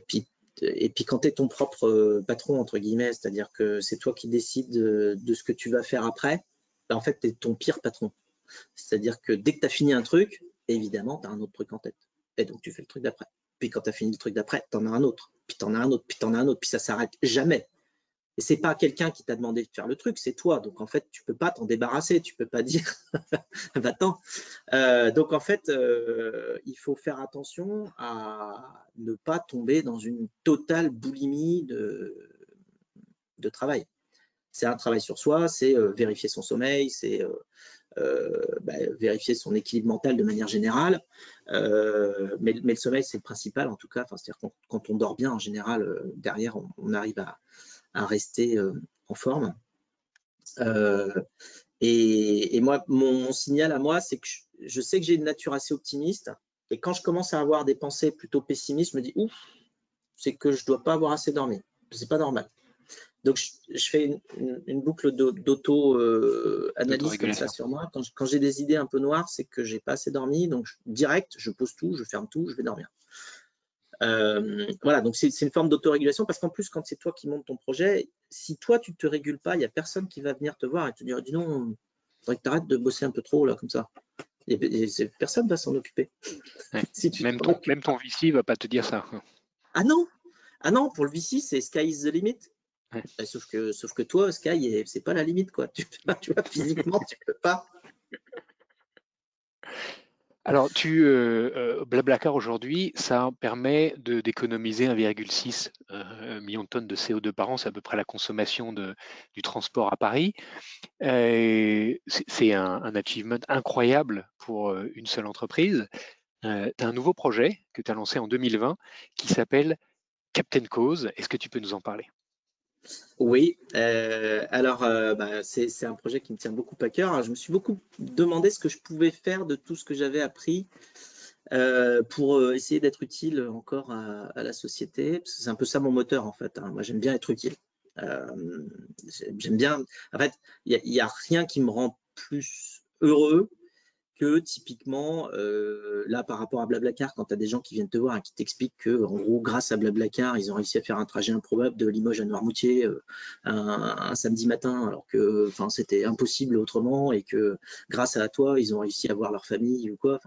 puis et puis quand tu es ton propre euh, patron, entre guillemets, c'est-à-dire que c'est toi qui décides de, ce que tu vas faire après, ben, en fait, tu ton pire patron. C'est-à-dire que dès que tu fini un truc, évidemment, tu un autre truc en tête. Et donc, tu fais le truc d'après. Puis quand tu fini le truc d'après, tu as un autre. Puis tu as un autre. Puis tu as un autre. Puis ça s'arrête jamais. Et c'est pas quelqu'un qui t'a demandé de faire le truc, c'est toi. Donc en fait, tu peux pas t'en débarrasser, tu peux pas dire va-t'en. Euh, donc en fait, euh, il faut faire attention à ne pas tomber dans une totale boulimie de, travail. C'est un travail sur soi, c'est euh, vérifier son sommeil, c'est bah, vérifier son équilibre mental de manière générale. Mais, le sommeil, c'est le principal en tout cas. C'est-à-dire quand, quand, on dort bien, en général, derrière, on arrive à, à rester euh, en forme. Euh, et, moi, mon, signal à moi, c'est que je, sais que j'ai une nature assez optimiste. Et quand je commence à avoir des pensées plutôt pessimistes, je me dis ouf, c'est que je ne dois pas avoir assez dormi. C'est pas normal. Donc, je, fais une, boucle d'auto-analyse comme ça sur moi. Quand, quand j'ai des idées un peu noires, c'est que j'ai pas assez dormi. Donc, direct, je pose tout, je ferme tout, je vais dormir. Euh, voilà, donc c'est une forme d'autorégulation parce qu'en plus, quand c'est toi qui montes ton projet, si toi tu te régules pas, il n'y a personne qui va venir te voir et te dire dis non, il faudrait que tu arrêtes de bosser un peu trop là comme ça. Et, personne va s'en occuper. même, ton, même ton VC va pas te dire ça. Ah non, ah non, pour le VC, c'est sky is the limit. Sauf que, sauf que toi, Sky, c'est pas la limite, quoi. Tu, tu vois, physiquement, tu peux pas. Alors, tu, euh, euh, Blablacar aujourd'hui, ça permet d'économiser 1,6 euh, million de tonnes de CO2 par an, c'est à peu près la consommation du transport à Paris. C'est un, un, achievement incroyable pour une seule entreprise. tu as un nouveau projet que tu lancé en 2020 qui s'appelle Captain Cause. Est-ce que tu peux nous en parler? Oui, euh, alors bah, c'est un projet qui me tient beaucoup à cœur. je me suis beaucoup demandé ce que je pouvais faire de tout ce que j'avais appris pour essayer d'être utile encore à, la société. C'est un peu ça mon moteur en fait. Hein. Moi j'aime bien être utile. j'aime bien. En fait, il n'y a, rien qui me rend plus heureux que typiquement, euh, là, par rapport à Blablacar, quand tu as des gens qui viennent te voir et qui t'expliquent que, en gros, grâce à Blablacar, ils ont réussi à faire un trajet improbable de Limoges à Noirmoutier euh, un, samedi matin, alors que c'était impossible autrement, et que grâce à toi, ils ont réussi à voir leur famille ou quoi.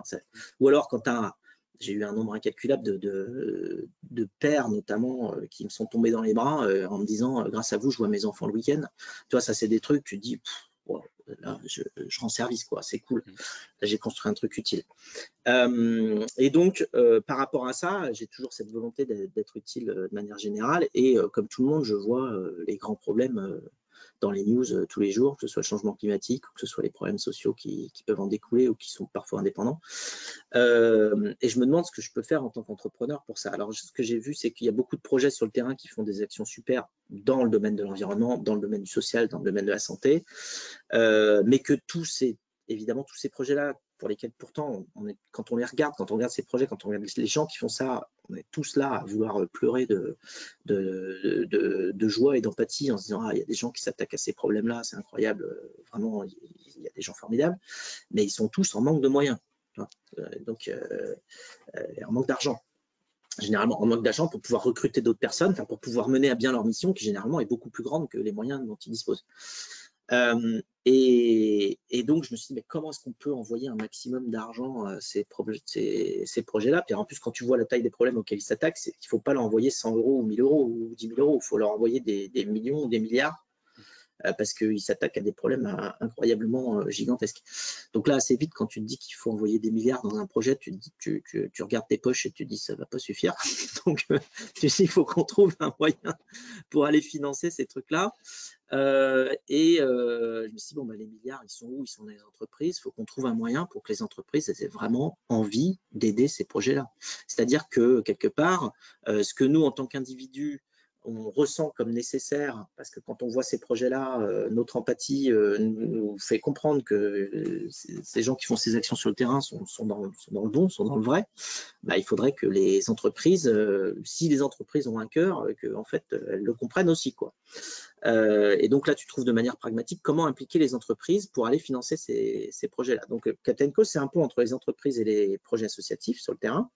Ou alors, quand tu as j'ai eu un nombre incalculable de, de, pères notamment euh, qui me sont tombés dans les bras en me disant grâce à vous je vois mes enfants le week-end. Tu vois, ça c'est des trucs, tu te dis là, je, rends service, quoi. C'est cool. Là, j'ai construit un truc utile. Euh, et donc, euh, par rapport à ça, j'ai toujours cette volonté d'être utile euh, de manière générale. Et comme tout le monde, je vois les grands problèmes dans les news euh, tous les jours, que ce soit le changement climatique, que ce soit les problèmes sociaux qui, peuvent en découler ou qui sont parfois indépendants. Euh, et je me demande ce que je peux faire en tant qu'entrepreneur pour ça. Alors, ce que j'ai vu, c'est qu'il y a beaucoup de projets sur le terrain qui font des actions super dans le domaine de l'environnement, dans le domaine du social, dans le domaine de la santé, euh, mais que tous ces, évidemment, tous ces projets-là pour lesquels pourtant, quand on les regarde, quand on regarde ces projets, quand on regarde les gens qui font ça, on est tous là à vouloir pleurer de, joie et d'empathie en se disant, ah, il y a des gens qui s'attaquent à ces problèmes-là, c'est incroyable, vraiment, il y a des gens formidables, mais ils sont tous en manque de moyens, euh, donc euh, euh, en manque d'argent. Généralement en manque d'argent pour pouvoir recruter d'autres personnes, pour pouvoir mener à bien leur mission qui généralement est beaucoup plus grande que les moyens dont ils disposent. Euh, et, donc, je me suis dit, mais comment est-ce qu'on peut envoyer un maximum d'argent à ces, projets-là? Puis en plus, quand tu vois la taille des problèmes auxquels ils s'attaquent, il ne faut pas leur envoyer 100 euros ou 1000 euros ou 10 000 euros, il faut leur envoyer des, millions ou des milliards euh, parce qu'ils s'attaquent à des problèmes euh, incroyablement gigantesques. Donc là, assez vite, quand tu te dis qu'il faut envoyer des milliards dans un projet, tu, regardes tes poches et tu te dis ça va pas suffire. Donc tu sais, il faut qu'on trouve un moyen pour aller financer ces trucs-là. Et je me suis dit, bon, bah, les milliards, ils sont où? Ils sont dans les entreprises. Il faut qu'on trouve un moyen pour que les entreprises aient vraiment envie d'aider ces projets-là. C'est-à-dire que quelque part, ce que nous, en tant qu'individus, on ressent comme nécessaire, parce que quand on voit ces projets-là, euh, notre empathie euh, nous fait comprendre que euh, ces gens qui font ces actions sur le terrain sont, dans, le bon, sont dans le vrai, bah, il faudrait que les entreprises, si les entreprises ont un cœur, que en fait, elles le comprennent aussi. Quoi. Et donc là, tu trouves de manière pragmatique comment impliquer les entreprises pour aller financer ces, projets-là. Donc Catenco, c'est un pont entre les entreprises et les projets associatifs sur le terrain.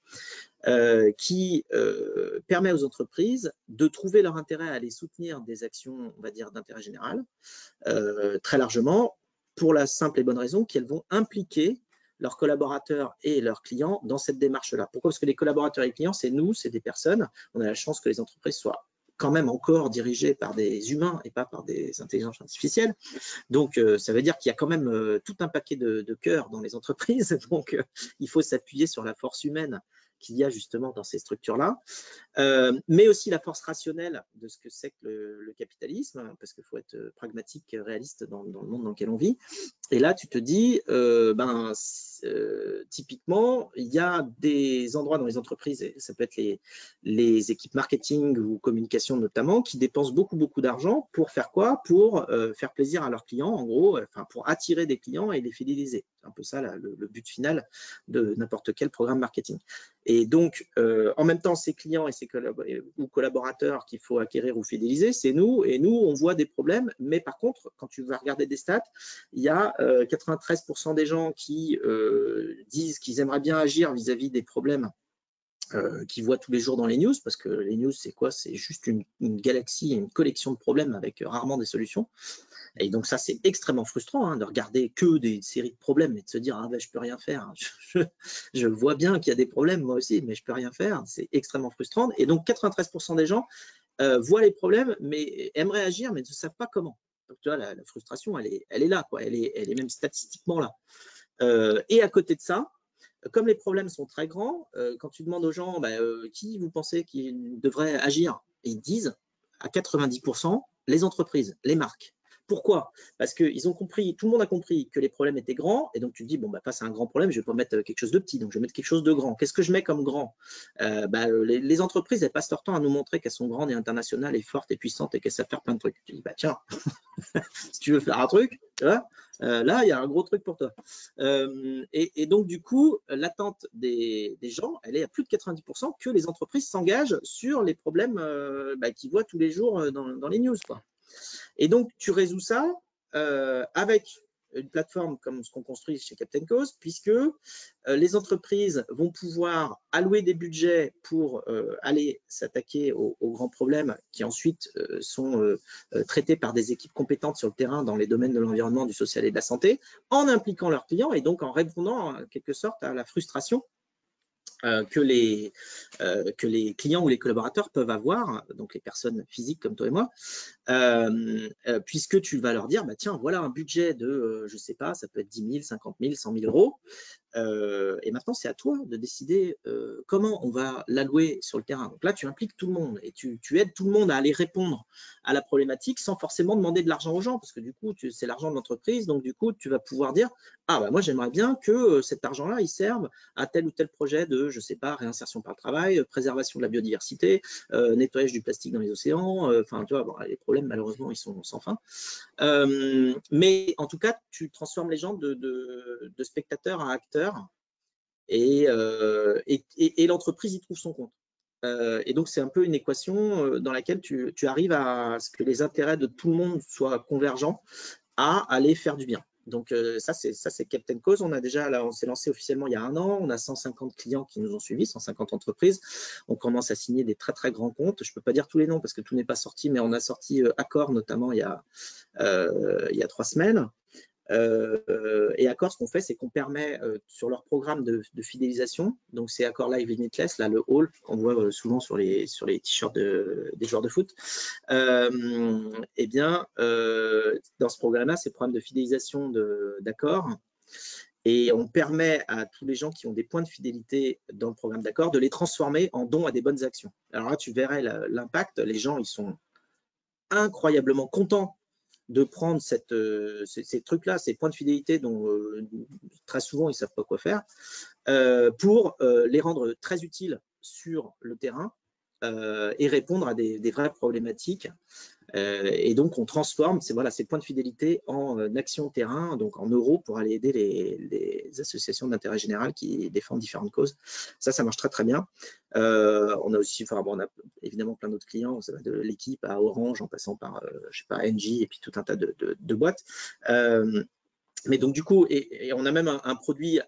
Euh, qui euh, permet aux entreprises de trouver leur intérêt à aller soutenir des actions, on va dire, d'intérêt général, euh, très largement, pour la simple et bonne raison qu'elles vont impliquer leurs collaborateurs et leurs clients dans cette démarche-là. Pourquoi? Parce que les collaborateurs et les clients, c'est nous, c'est des personnes. On a la chance que les entreprises soient quand même encore dirigées par des humains et pas par des intelligences artificielles. Donc, ça veut dire qu'il y a quand même tout un paquet de, de cœurs dans les entreprises. Donc, il faut s'appuyer sur la force humaine qu'il y a justement dans ces structures-là, euh, mais aussi la force rationnelle de ce que c'est que le, capitalisme, parce qu'il faut être pragmatique, réaliste dans, le monde dans lequel on vit. Et là, tu te dis, euh, ben, euh, typiquement, il y a des endroits dans les entreprises, et ça peut être les, les équipes marketing ou communication notamment, qui dépensent beaucoup, beaucoup d'argent pour faire quoi? Pour faire plaisir à leurs clients, en gros, enfin, pour attirer des clients et les fidéliser. C'est un peu ça le, but final de n'importe quel programme marketing. Et donc, euh, en même temps, ces clients et ces ou collaborateurs qu'il faut acquérir ou fidéliser, c'est nous. Et nous, on voit des problèmes. Mais par contre, quand tu vas regarder des stats, il y a 93% euh, des gens qui euh, disent qu'ils aimeraient bien agir vis-à-vis des problèmes qu'ils voient tous les jours dans les news, parce que les news, c'est quoi? C'est juste une, galaxie, une collection de problèmes avec rarement des solutions. Et donc ça, c'est extrêmement frustrant hein, de regarder que des séries de problèmes et de se dire ah ben je peux rien faire. Je, vois bien qu'il y a des problèmes moi aussi, mais je peux rien faire. C'est extrêmement frustrant. Et donc 93% des gens euh, voient les problèmes, mais aimeraient agir, mais ne savent pas comment. Donc tu vois, la, frustration, elle est, là. Elle est, même statistiquement là. Euh, et à côté de ça, comme les problèmes sont très grands, euh, quand tu demandes aux gens bah, qui vous pensez qui devrait agir, ils disent à 90% les entreprises, les marques. Pourquoi? Parce qu'ils ont compris, tout le monde a compris que les problèmes étaient grands, et donc tu te dis, bon, bah, face à un grand problème, je vais pas mettre quelque chose de petit, donc je vais mettre quelque chose de grand. Qu'est-ce que je mets comme grand? Euh, bah, les, entreprises, elles passent leur temps à nous montrer qu'elles sont grandes et internationales et fortes et puissantes et qu'elles savent faire plein de trucs. Tu dis, bah tiens, si tu veux faire un truc, euh, là, il y a un gros truc pour toi. Euh, et, donc, du coup, l'attente des, gens, elle est à plus de 90% que les entreprises s'engagent sur les problèmes bah, qu'ils voient tous les jours dans, dans les news. Quoi. Et donc, tu résous ça euh, avec une plateforme comme ce qu'on construit chez Captain Cause, puisque euh, les entreprises vont pouvoir allouer des budgets pour euh, aller s'attaquer aux, grands problèmes qui ensuite sont traités par des équipes compétentes sur le terrain dans les domaines de l'environnement, du social et de la santé, en impliquant leurs clients et donc en répondant en quelque sorte à la frustration que, les, que les clients ou les collaborateurs peuvent avoir, donc les personnes physiques comme toi et moi, euh, puisque tu vas leur dire, bah, tiens, voilà un budget de, je sais pas, ça peut être 10 000, 50 000, 100 000 euros, euh, et maintenant, c'est à toi de décider euh, comment on va l'allouer sur le terrain. Donc là, tu impliques tout le monde et tu, aides tout le monde à aller répondre à la problématique sans forcément demander de l'argent aux gens, parce que du coup, c'est l'argent de l'entreprise. Donc du coup, tu vas pouvoir dire, ah bah moi, j'aimerais bien que euh, cet argent-là, il serve à tel ou tel projet de, je sais pas, réinsertion par le travail, préservation de la biodiversité, nettoyage du plastique dans les océans. Enfin, tu vois, les problèmes, malheureusement, ils sont sans fin. mais en tout cas, tu transformes les gens de, spectateurs à acteurs euh, et, l'entreprise y trouve son compte. Euh, et donc, c'est un peu une équation euh, dans laquelle tu, arrives à ce que les intérêts de tout le monde soient convergents à aller faire du bien. Donc, ça, c'est Captain Cause. On on s'est lancé officiellement il y a un an. On a 150 clients qui nous ont suivis, 150 entreprises. On commence à signer des très, très grands comptes. Je ne peux pas dire tous les noms parce que tout n'est pas sorti, mais on a sorti Accor, notamment, il y a, il y a trois semaines. Euh, et Accor, ce qu'on fait, c'est qu'on permet euh, sur leur programme de, fidélisation, donc c'est Accor Live Limitless, là le hall qu'on voit euh, souvent sur les sur les t-shirts des joueurs de foot. eh bien, dans ce programme-là, c'est le programme de fidélisation d'Accor. Et on permet à tous les gens qui ont des points de fidélité dans le programme d'accord de les transformer en dons à des bonnes actions. Alors là, tu verrais l'impact. Les gens, ils sont incroyablement contents de prendre euh, ces, trucs-là, ces points de fidélité dont euh, très souvent ils ne savent pas quoi faire, euh, pour les rendre très utiles sur le terrain et répondre à des, vraies problématiques et donc, on transforme ces, points de fidélité en euh, actions terrain, donc en euros pour aller aider les, associations d'intérêt général qui défendent différentes causes. Ça, ça marche très, très bien. Euh, on a aussi, enfin, bon, on a évidemment plein d'autres clients, ça va de l'équipe à Orange en passant par, je sais pas, NG et puis tout un tas de, boîtes. mais donc, du coup, et, on a même un produit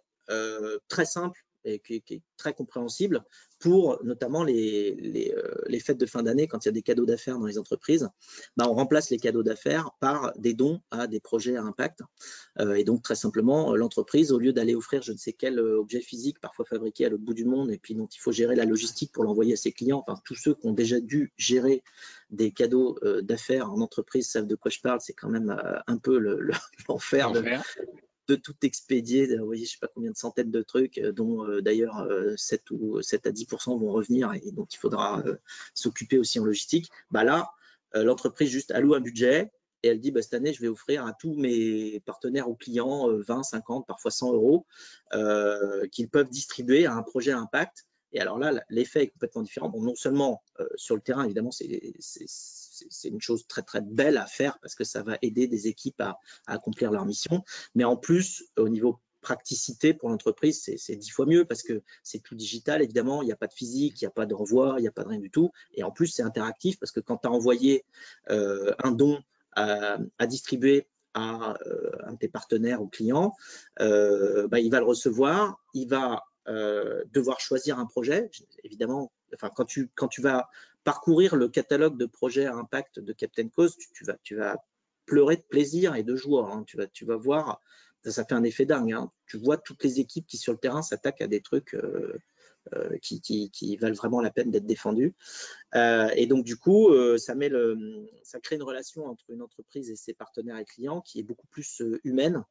très simple et qui, est très compréhensible pour notamment les, euh, les fêtes de fin d'année, quand il y a des cadeaux d'affaires dans les entreprises, bah, on remplace les cadeaux d'affaires par des dons à des projets à impact. Euh, et donc, très simplement, l'entreprise, au lieu d'aller offrir je ne sais quel euh, objet physique, parfois fabriqué à l'autre bout du monde, et puis dont il faut gérer la logistique pour l'envoyer à ses clients, enfin, tous ceux qui ont déjà dû gérer des cadeaux d'affaires en entreprise savent de quoi je parle, c'est quand même un peu l'enfer le, de tout expédier, vous voyez, je sais pas combien de centaines de trucs, euh, dont euh, d'ailleurs 7 euh, ou 7 à 10% vont revenir et donc il faudra s'occuper aussi en logistique. Bah là, l'entreprise juste alloue un budget et elle dit bah, cette année, je vais offrir à tous mes partenaires ou clients 20, 50, parfois 100 euros qu'ils peuvent distribuer à un projet impact. Et alors là, l'effet est complètement différent. Non seulement sur le terrain, évidemment, c'est c'est une chose très très belle à faire parce que ça va aider des équipes à, accomplir leur mission. Mais en plus, au niveau praticité pour l'entreprise, c'est dix fois mieux parce que c'est tout digital, évidemment, il n'y a pas de physique, il n'y a pas de renvoi, il n'y a pas de rien du tout. Et en plus, c'est interactif parce que quand tu as envoyé euh, un don à, distribuer à euh, un de tes partenaires ou clients, euh, bah, il va le recevoir, il va devoir choisir un projet. Évidemment, quand tu vas parcourir le catalogue de projets à impact de Captain Cause, tu, vas, pleurer de plaisir et de joie. Hein. Tu, vas, voir, ça, fait un effet dingue. Hein. Tu vois toutes les équipes qui sur le terrain s'attaquent à des trucs euh, euh, qui, valent vraiment la peine d'être défendus. Euh, et donc du coup, ça crée une relation entre une entreprise et ses partenaires et clients qui est beaucoup plus humaine,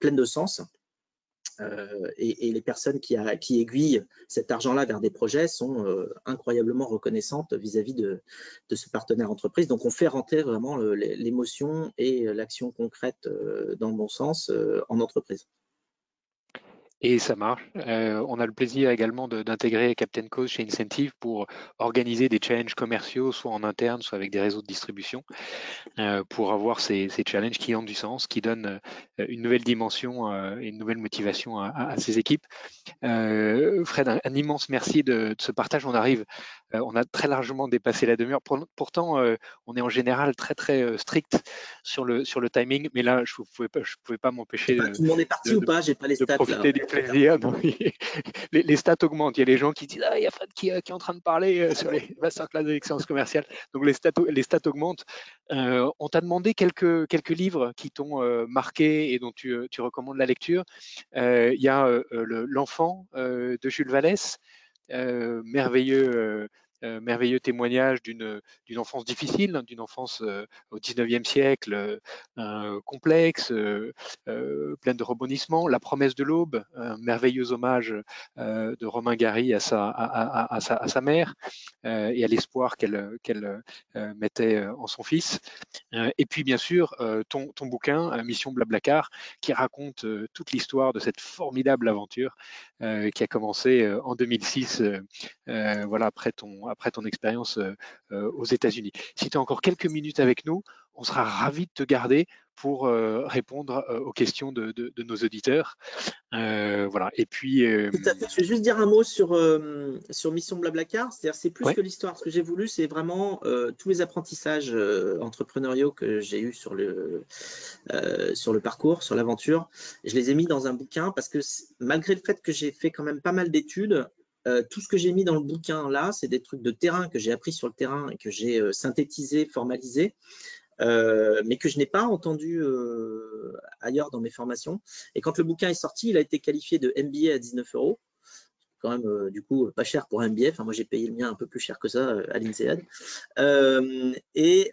pleine de sens. Et, les personnes qui, aiguillent cet argent-là vers des projets sont incroyablement reconnaissantes vis-à-vis de, ce partenaire entreprise. Donc, on fait rentrer vraiment l'émotion et l'action concrète dans le bon sens en entreprise et ça marche. Euh, on a le plaisir également d'intégrer Captain Cause chez Incentive pour organiser des challenges commerciaux, soit en interne, soit avec des réseaux de distribution, euh, pour avoir ces, challenges qui ont du sens, qui donnent euh, une nouvelle dimension et une nouvelle motivation à, ces équipes. Fred, un, immense merci de, ce partage. On arrive, on a très largement dépassé la demi-heure. pourtant, on est en général très très strict sur le sur le timing, mais là, je ne pouvais pas, je pouvais pas m'empêcher. Tout le monde est parti ou pas? J'ai pas les stats plaisir. les, stats augmentent. Il y a les gens qui disent Ah, il y a Fred qui, euh, qui, est en train de parler euh, sur les masterclass d'excellence commerciale. Donc les stats, les stats augmentent. Euh, on t'a demandé quelques, quelques livres qui t'ont marqué et dont tu, tu, recommandes la lecture. il y a L'enfant de Jules Vallès, merveilleux euh, merveilleux témoignage d'une enfance difficile, hein, d'une enfance euh, au 19e siècle euh, complexe, pleine de rebondissements. La promesse de l'aube, un merveilleux hommage de Romain Gary à sa, à, sa, à sa, mère et à l'espoir qu'elle qu'elle mettait en son fils. et puis bien sûr ton, ton bouquin, Mission Blablacar, qui raconte toute l'histoire de cette formidable aventure qui a commencé en 2006, voilà après ton après ton expérience euh, euh, aux États-Unis. Si tu as encore quelques minutes avec nous, on sera ravi de te garder pour euh, répondre aux questions de, nos auditeurs. voilà. Et puis. Tout à fait. Je vais juste dire un mot sur, sur Mission Blablacar. C'est-à-dire, c'est plus que l'histoire. Ce que j'ai voulu, c'est vraiment tous les apprentissages entrepreneuriaux que j'ai eus sur le, sur le parcours, sur l'aventure. Je les ai mis dans un bouquin parce que malgré le fait que j'ai fait quand même pas mal d'études, euh, tout ce que j'ai mis dans le bouquin là, c'est des trucs de terrain que j'ai appris sur le terrain et que j'ai euh, synthétisé, formalisé, euh, mais que je n'ai pas entendu ailleurs dans mes formations. Et quand le bouquin est sorti, il a été qualifié de MBA à 19 euros quand même euh, du coup pas cher pour un MBA. Enfin, moi j'ai payé le mien un peu plus cher que ça euh, à l'INSEAD. Euh, et,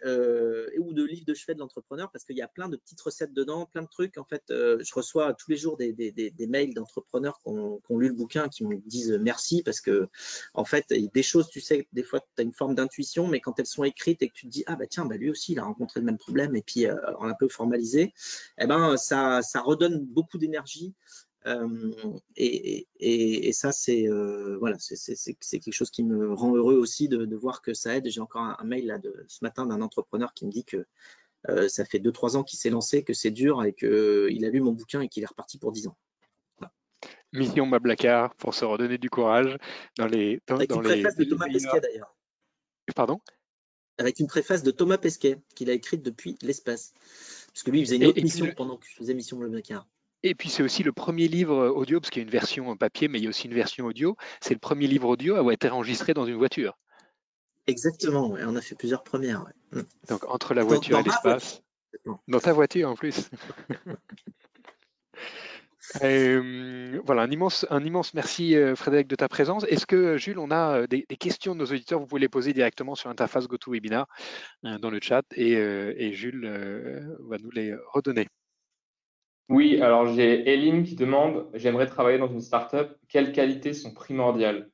ou de livres de chevet de l'entrepreneur parce qu'il y a plein de petites recettes dedans, plein de trucs. En fait, je reçois tous les jours des, mails d'entrepreneurs qui ont, lu le bouquin qui me disent merci parce que en fait, des choses, tu sais, des fois tu as une forme d'intuition, mais quand elles sont écrites et que tu te dis ah bah tiens, bah, lui aussi il a rencontré le même problème et puis on un peu formalisé, eh ben ça, ça redonne beaucoup d'énergie euh, et, ça, c'est euh, voilà, c'est quelque chose qui me rend heureux aussi de, voir que ça aide. J'ai encore un, mail là de, ce matin d'un entrepreneur qui me dit que euh, ça fait 2-3 ans qu'il s'est lancé, que c'est dur et qu'il a lu mon bouquin et qu'il est reparti pour 10 ans. Mission Mablacar pour se redonner du courage dans les. Dans, Avec une préface de Thomas Pesquet d'ailleurs. Pardon? Avec une préface de Thomas Pesquet qu'il a écrite depuis l'espace. Parce que lui, il faisait une autre mission pendant que je faisais Mission Mablacar. Et puis c'est aussi le premier livre audio, parce qu'il y a une version papier, mais il y a aussi une version audio. C'est le premier livre audio à avoir été enregistré dans une voiture. Exactement, on a fait plusieurs premières. Mm. Donc entre la voiture et l'espace. Dans ta voiture en plus. Euh, voilà, un immense, un immense merci euh, Frédéric de ta présence. Est-ce que Jules, on a euh, des, questions de nos auditeurs? Vous pouvez les poser directement sur l'interface GoToWebinar dans le chat et, et Jules va nous les redonner. Oui, alors j'ai Eline qui demande J'aimerais travailler dans une startup. Quelles qualités sont primordiales?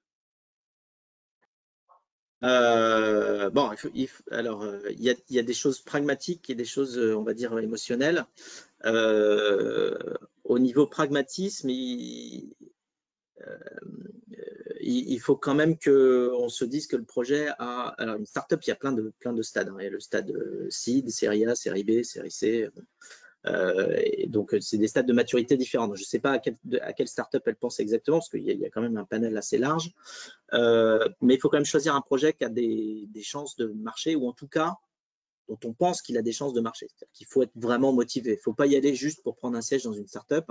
Euh, bon, il alors euh, il, y a, des choses pragmatiques et des choses, euh, on va dire, émotionnelles. au niveau pragmatisme, il, faut quand même qu'on se dise que le projet a. Alors, une startup, il y a plein de, plein de stades. Hein. Il y a le stade seed, série A, série B, série C. Euh, donc, euh, c'est des stades de maturité différents. je ne sais pas à, quel, à quelle startup elle pense exactement, parce qu'il y, a quand même un panel assez large. Euh, mais il faut quand même choisir un projet qui a des, chances de marcher, ou en tout cas, dont on pense qu'il a des chances de marcher. C'est-à-dire qu'il faut être vraiment motivé. Il ne faut pas y aller juste pour prendre un siège dans une startup.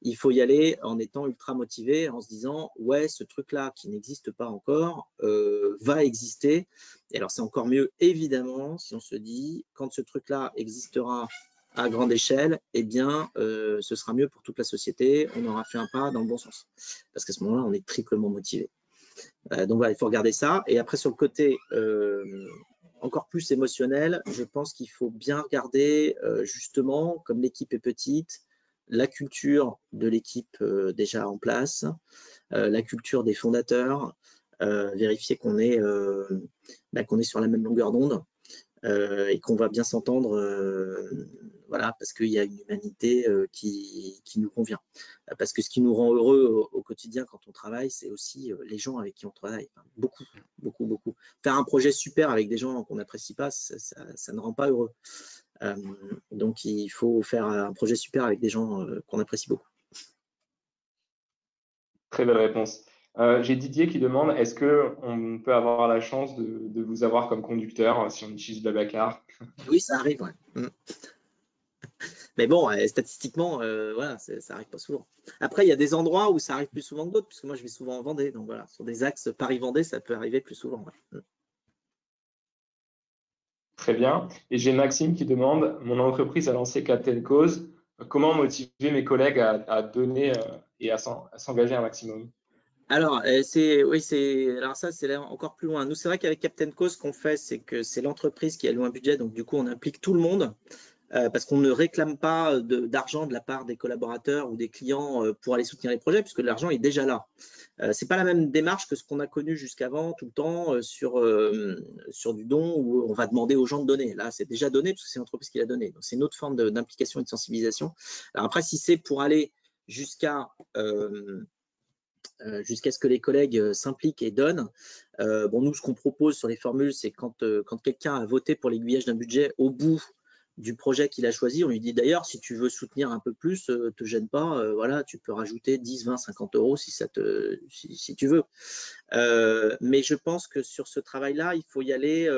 Il faut y aller en étant ultra motivé, en se disant ouais, ce truc-là qui n'existe pas encore va exister. Et alors c'est encore mieux évidemment si on se dit quand ce truc-là existera à grande échelle, eh bien, euh, ce sera mieux pour toute la société. On aura fait un pas dans le bon sens. Parce qu'à ce moment-là, on est triplement motivé. Euh, donc voilà, il faut regarder ça. Et après, sur le côté euh, encore plus émotionnel, je pense qu'il faut bien regarder, justement, comme l'équipe est petite, la culture de l'équipe déjà en place, la culture des fondateurs, vérifier qu'on est, bah, qu'on est sur la même longueur d'onde et qu'on va bien s'entendre voilà, parce qu'il y a une humanité euh, qui, nous convient. Euh, parce que ce qui nous rend heureux au, quotidien quand on travaille, c'est aussi euh, les gens avec qui on travaille. beaucoup, beaucoup, beaucoup. Faire un projet super avec des gens qu'on n'apprécie pas, ça, ne rend pas heureux. donc, il faut faire un projet super avec des gens qu'on apprécie beaucoup. Très belle réponse. J'ai Didier qui demande est-ce qu'on peut avoir la chance de, vous avoir comme conducteur si on utilise Blablacar Oui, ça arrive. Ouais. Mm. Mais bon, euh, statistiquement, euh, voilà, ça arrive pas souvent. Après, il y a des endroits où ça arrive plus souvent que d'autres, puisque moi, je vais souvent en Vendée. Donc voilà, sur des axes Paris-Vendée, ça peut arriver plus souvent. Mm. Très bien. Et j'ai Maxime qui demande Mon entreprise a lancé Captain Cause. Comment motiver mes collègues à, donner euh, et à s'engager un maximum? Alors, c'est oui, c'est alors ça, c'est encore plus loin. Nous, c'est vrai qu'avec Captain Cause, ce qu'on fait, c'est que c'est l'entreprise qui alloue un budget, donc du coup, on implique tout le monde. Euh, parce qu'on ne réclame pas d'argent de, la part des collaborateurs ou des clients euh, pour aller soutenir les projets, puisque l'argent est déjà là. Euh, Ce n'est pas la même démarche que ce qu'on a connu jusqu'avant, tout le temps, sur, sur du don, où on va demander aux gens de donner. Là, c'est déjà donné, parce que c'est l'entreprise qui l'a donné. Donc, c'est une autre forme d'implication et de sensibilisation. Alors après, si c'est pour aller jusqu'à jusqu'à ce que les collègues s'impliquent et donnent. bon, nous, ce qu'on propose sur les formules, c'est quand, quelqu'un a voté pour l'aiguillage d'un budget, au bout du projet qu'il a choisi. On lui dit d'ailleurs, si tu veux soutenir un peu plus, ne euh, te gêne pas, euh, voilà, tu peux rajouter 10, 20, 50 euros si, tu veux. Euh, mais je pense que sur ce travail-là, il faut y aller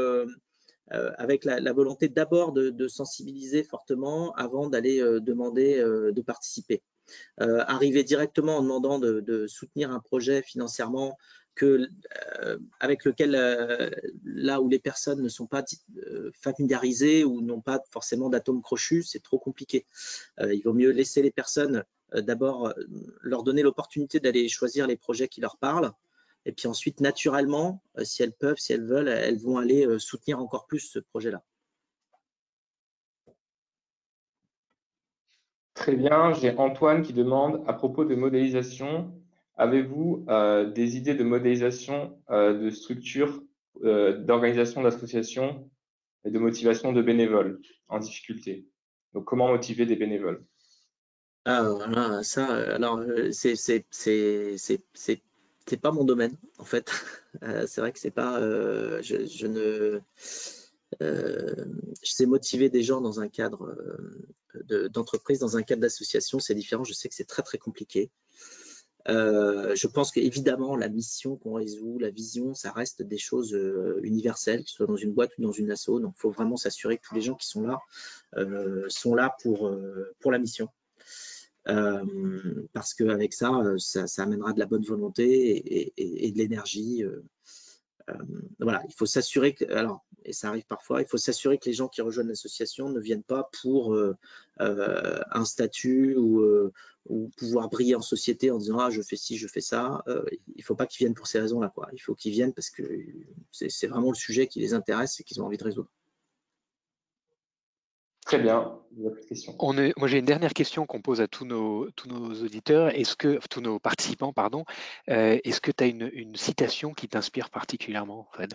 avec la, volonté d'abord de, sensibiliser fortement avant d'aller demander de participer. Arriver directement en demandant de, soutenir un projet financièrement que, euh, avec lequel, euh, là où les personnes ne sont pas euh, familiarisées ou n'ont pas forcément d'atomes crochus, c'est trop compliqué. il vaut mieux laisser les personnes d'abord leur donner l'opportunité d'aller choisir les projets qui leur parlent. Et puis ensuite, naturellement, si elles peuvent, si elles veulent, elles vont aller soutenir encore plus ce projet-là. Très bien. J'ai Antoine qui demande à propos de modélisation, Avez-vous euh, des idées de modélisation euh, de structures, euh, d'organisation d'associations et de motivation de bénévoles en difficulté? Donc, comment motiver des bénévoles? Ah, ça, alors, c'est pas mon domaine, en fait. c'est vrai que c'est pas. Je, ne. Je sais motiver des gens dans un cadre d'entreprise, dans un cadre d'association, c'est différent. Je sais que c'est très, très compliqué. Euh, je pense qu'évidemment, la mission qu'on résout, la vision, ça reste des choses euh, universelles, que ce soit dans une boîte ou dans une asso. Donc, il faut vraiment s'assurer que tous les gens qui sont là euh, sont là pour, pour la mission. parce qu'avec ça, ça, ça, amènera de la bonne volonté et, de l'énergie euh, voilà, il faut s'assurer que, alors, et ça arrive parfois, il faut s'assurer que les gens qui rejoignent l'association ne viennent pas pour euh, euh, un statut ou, pouvoir briller en société en disant ah je fais ci, je fais ça. il ne faut pas qu'ils viennent pour ces raisons-là, quoi. Il faut qu'ils viennent parce que c'est vraiment le sujet qui les intéresse et qu'ils ont envie de résoudre. Très bien. On est, moi, j'ai une dernière question qu'on pose à tous nos, tous nos auditeurs, est-ce que, tous nos participants, pardon. Euh, est-ce que tu as une, citation qui t'inspire particulièrement, Fred?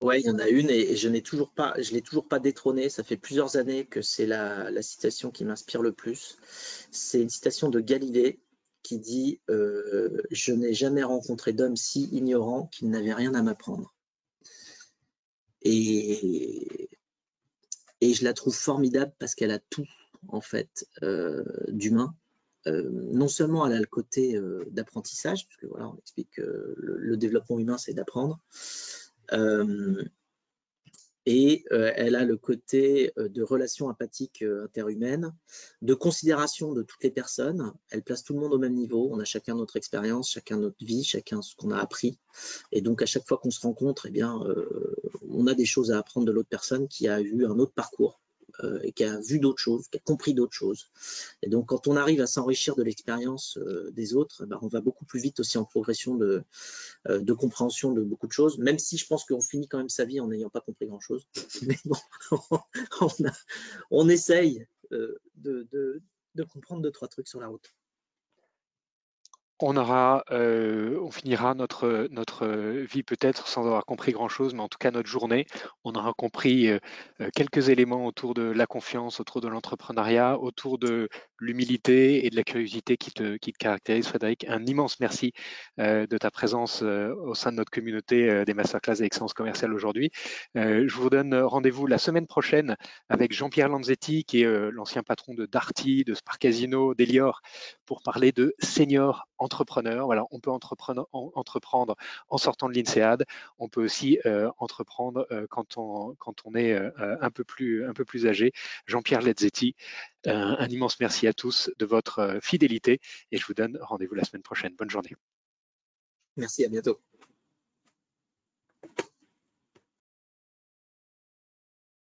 Oui, il y en a une et, je n'ai toujours pas, je l'ai toujours pas détrônée. Ça fait plusieurs années que c'est la, citation qui m'inspire le plus. C'est une citation de Galilée qui dit euh, Je n'ai jamais rencontré d'homme si ignorant qu'il n'avait rien à m'apprendre. Et et je la trouve formidable parce qu'elle a tout, en fait, euh, d'humain. Euh, non seulement elle a le côté euh, d'apprentissage, puisque voilà, on explique que le, développement humain, c'est d'apprendre. Et elle a le côté de relation empathique interhumaine, de considération de toutes les personnes. Elle place tout le monde au même niveau. On a chacun notre expérience, chacun notre vie, chacun ce qu'on a appris. Et donc, à chaque fois qu'on se rencontre, eh bien, on a des choses à apprendre de l'autre personne qui a eu un autre parcours euh, et qui a vu d'autres choses, qui a compris d'autres choses. Et donc, quand on arrive à s'enrichir de l'expérience euh, des autres, ben, on va beaucoup plus vite aussi en progression de, euh, de, compréhension de beaucoup de choses, même si je pense qu'on finit quand même sa vie en n'ayant pas compris grand-chose. Mais bon, on, essaye de, de comprendre deux, trois trucs sur la route on aura, euh, on finira notre, notre vie peut-être sans avoir compris grand-chose, mais en tout cas notre journée, on aura compris euh, euh, quelques éléments autour de la confiance, autour de l'entrepreneuriat, autour de l'humilité et de la curiosité qui te, qui te caractérise, Frédéric. Un immense merci de ta présence au sein de notre communauté des masterclass d'excellence commerciale aujourd'hui. je vous donne rendez-vous la semaine prochaine avec Jean-Pierre Lanzetti, qui est l'ancien patron de Darty, de Spark Casino, d'Elior, pour parler de senior entrepreneur. On peut entreprendre, en sortant de l'INSEAD. On peut aussi euh, entreprendre euh, quand, on, est euh, un, peu plus, un peu plus âgé. Jean-Pierre Ledzetti, un immense merci à tous de votre fidélité et je vous donne rendez-vous la semaine prochaine. Bonne journée. Merci, à bientôt.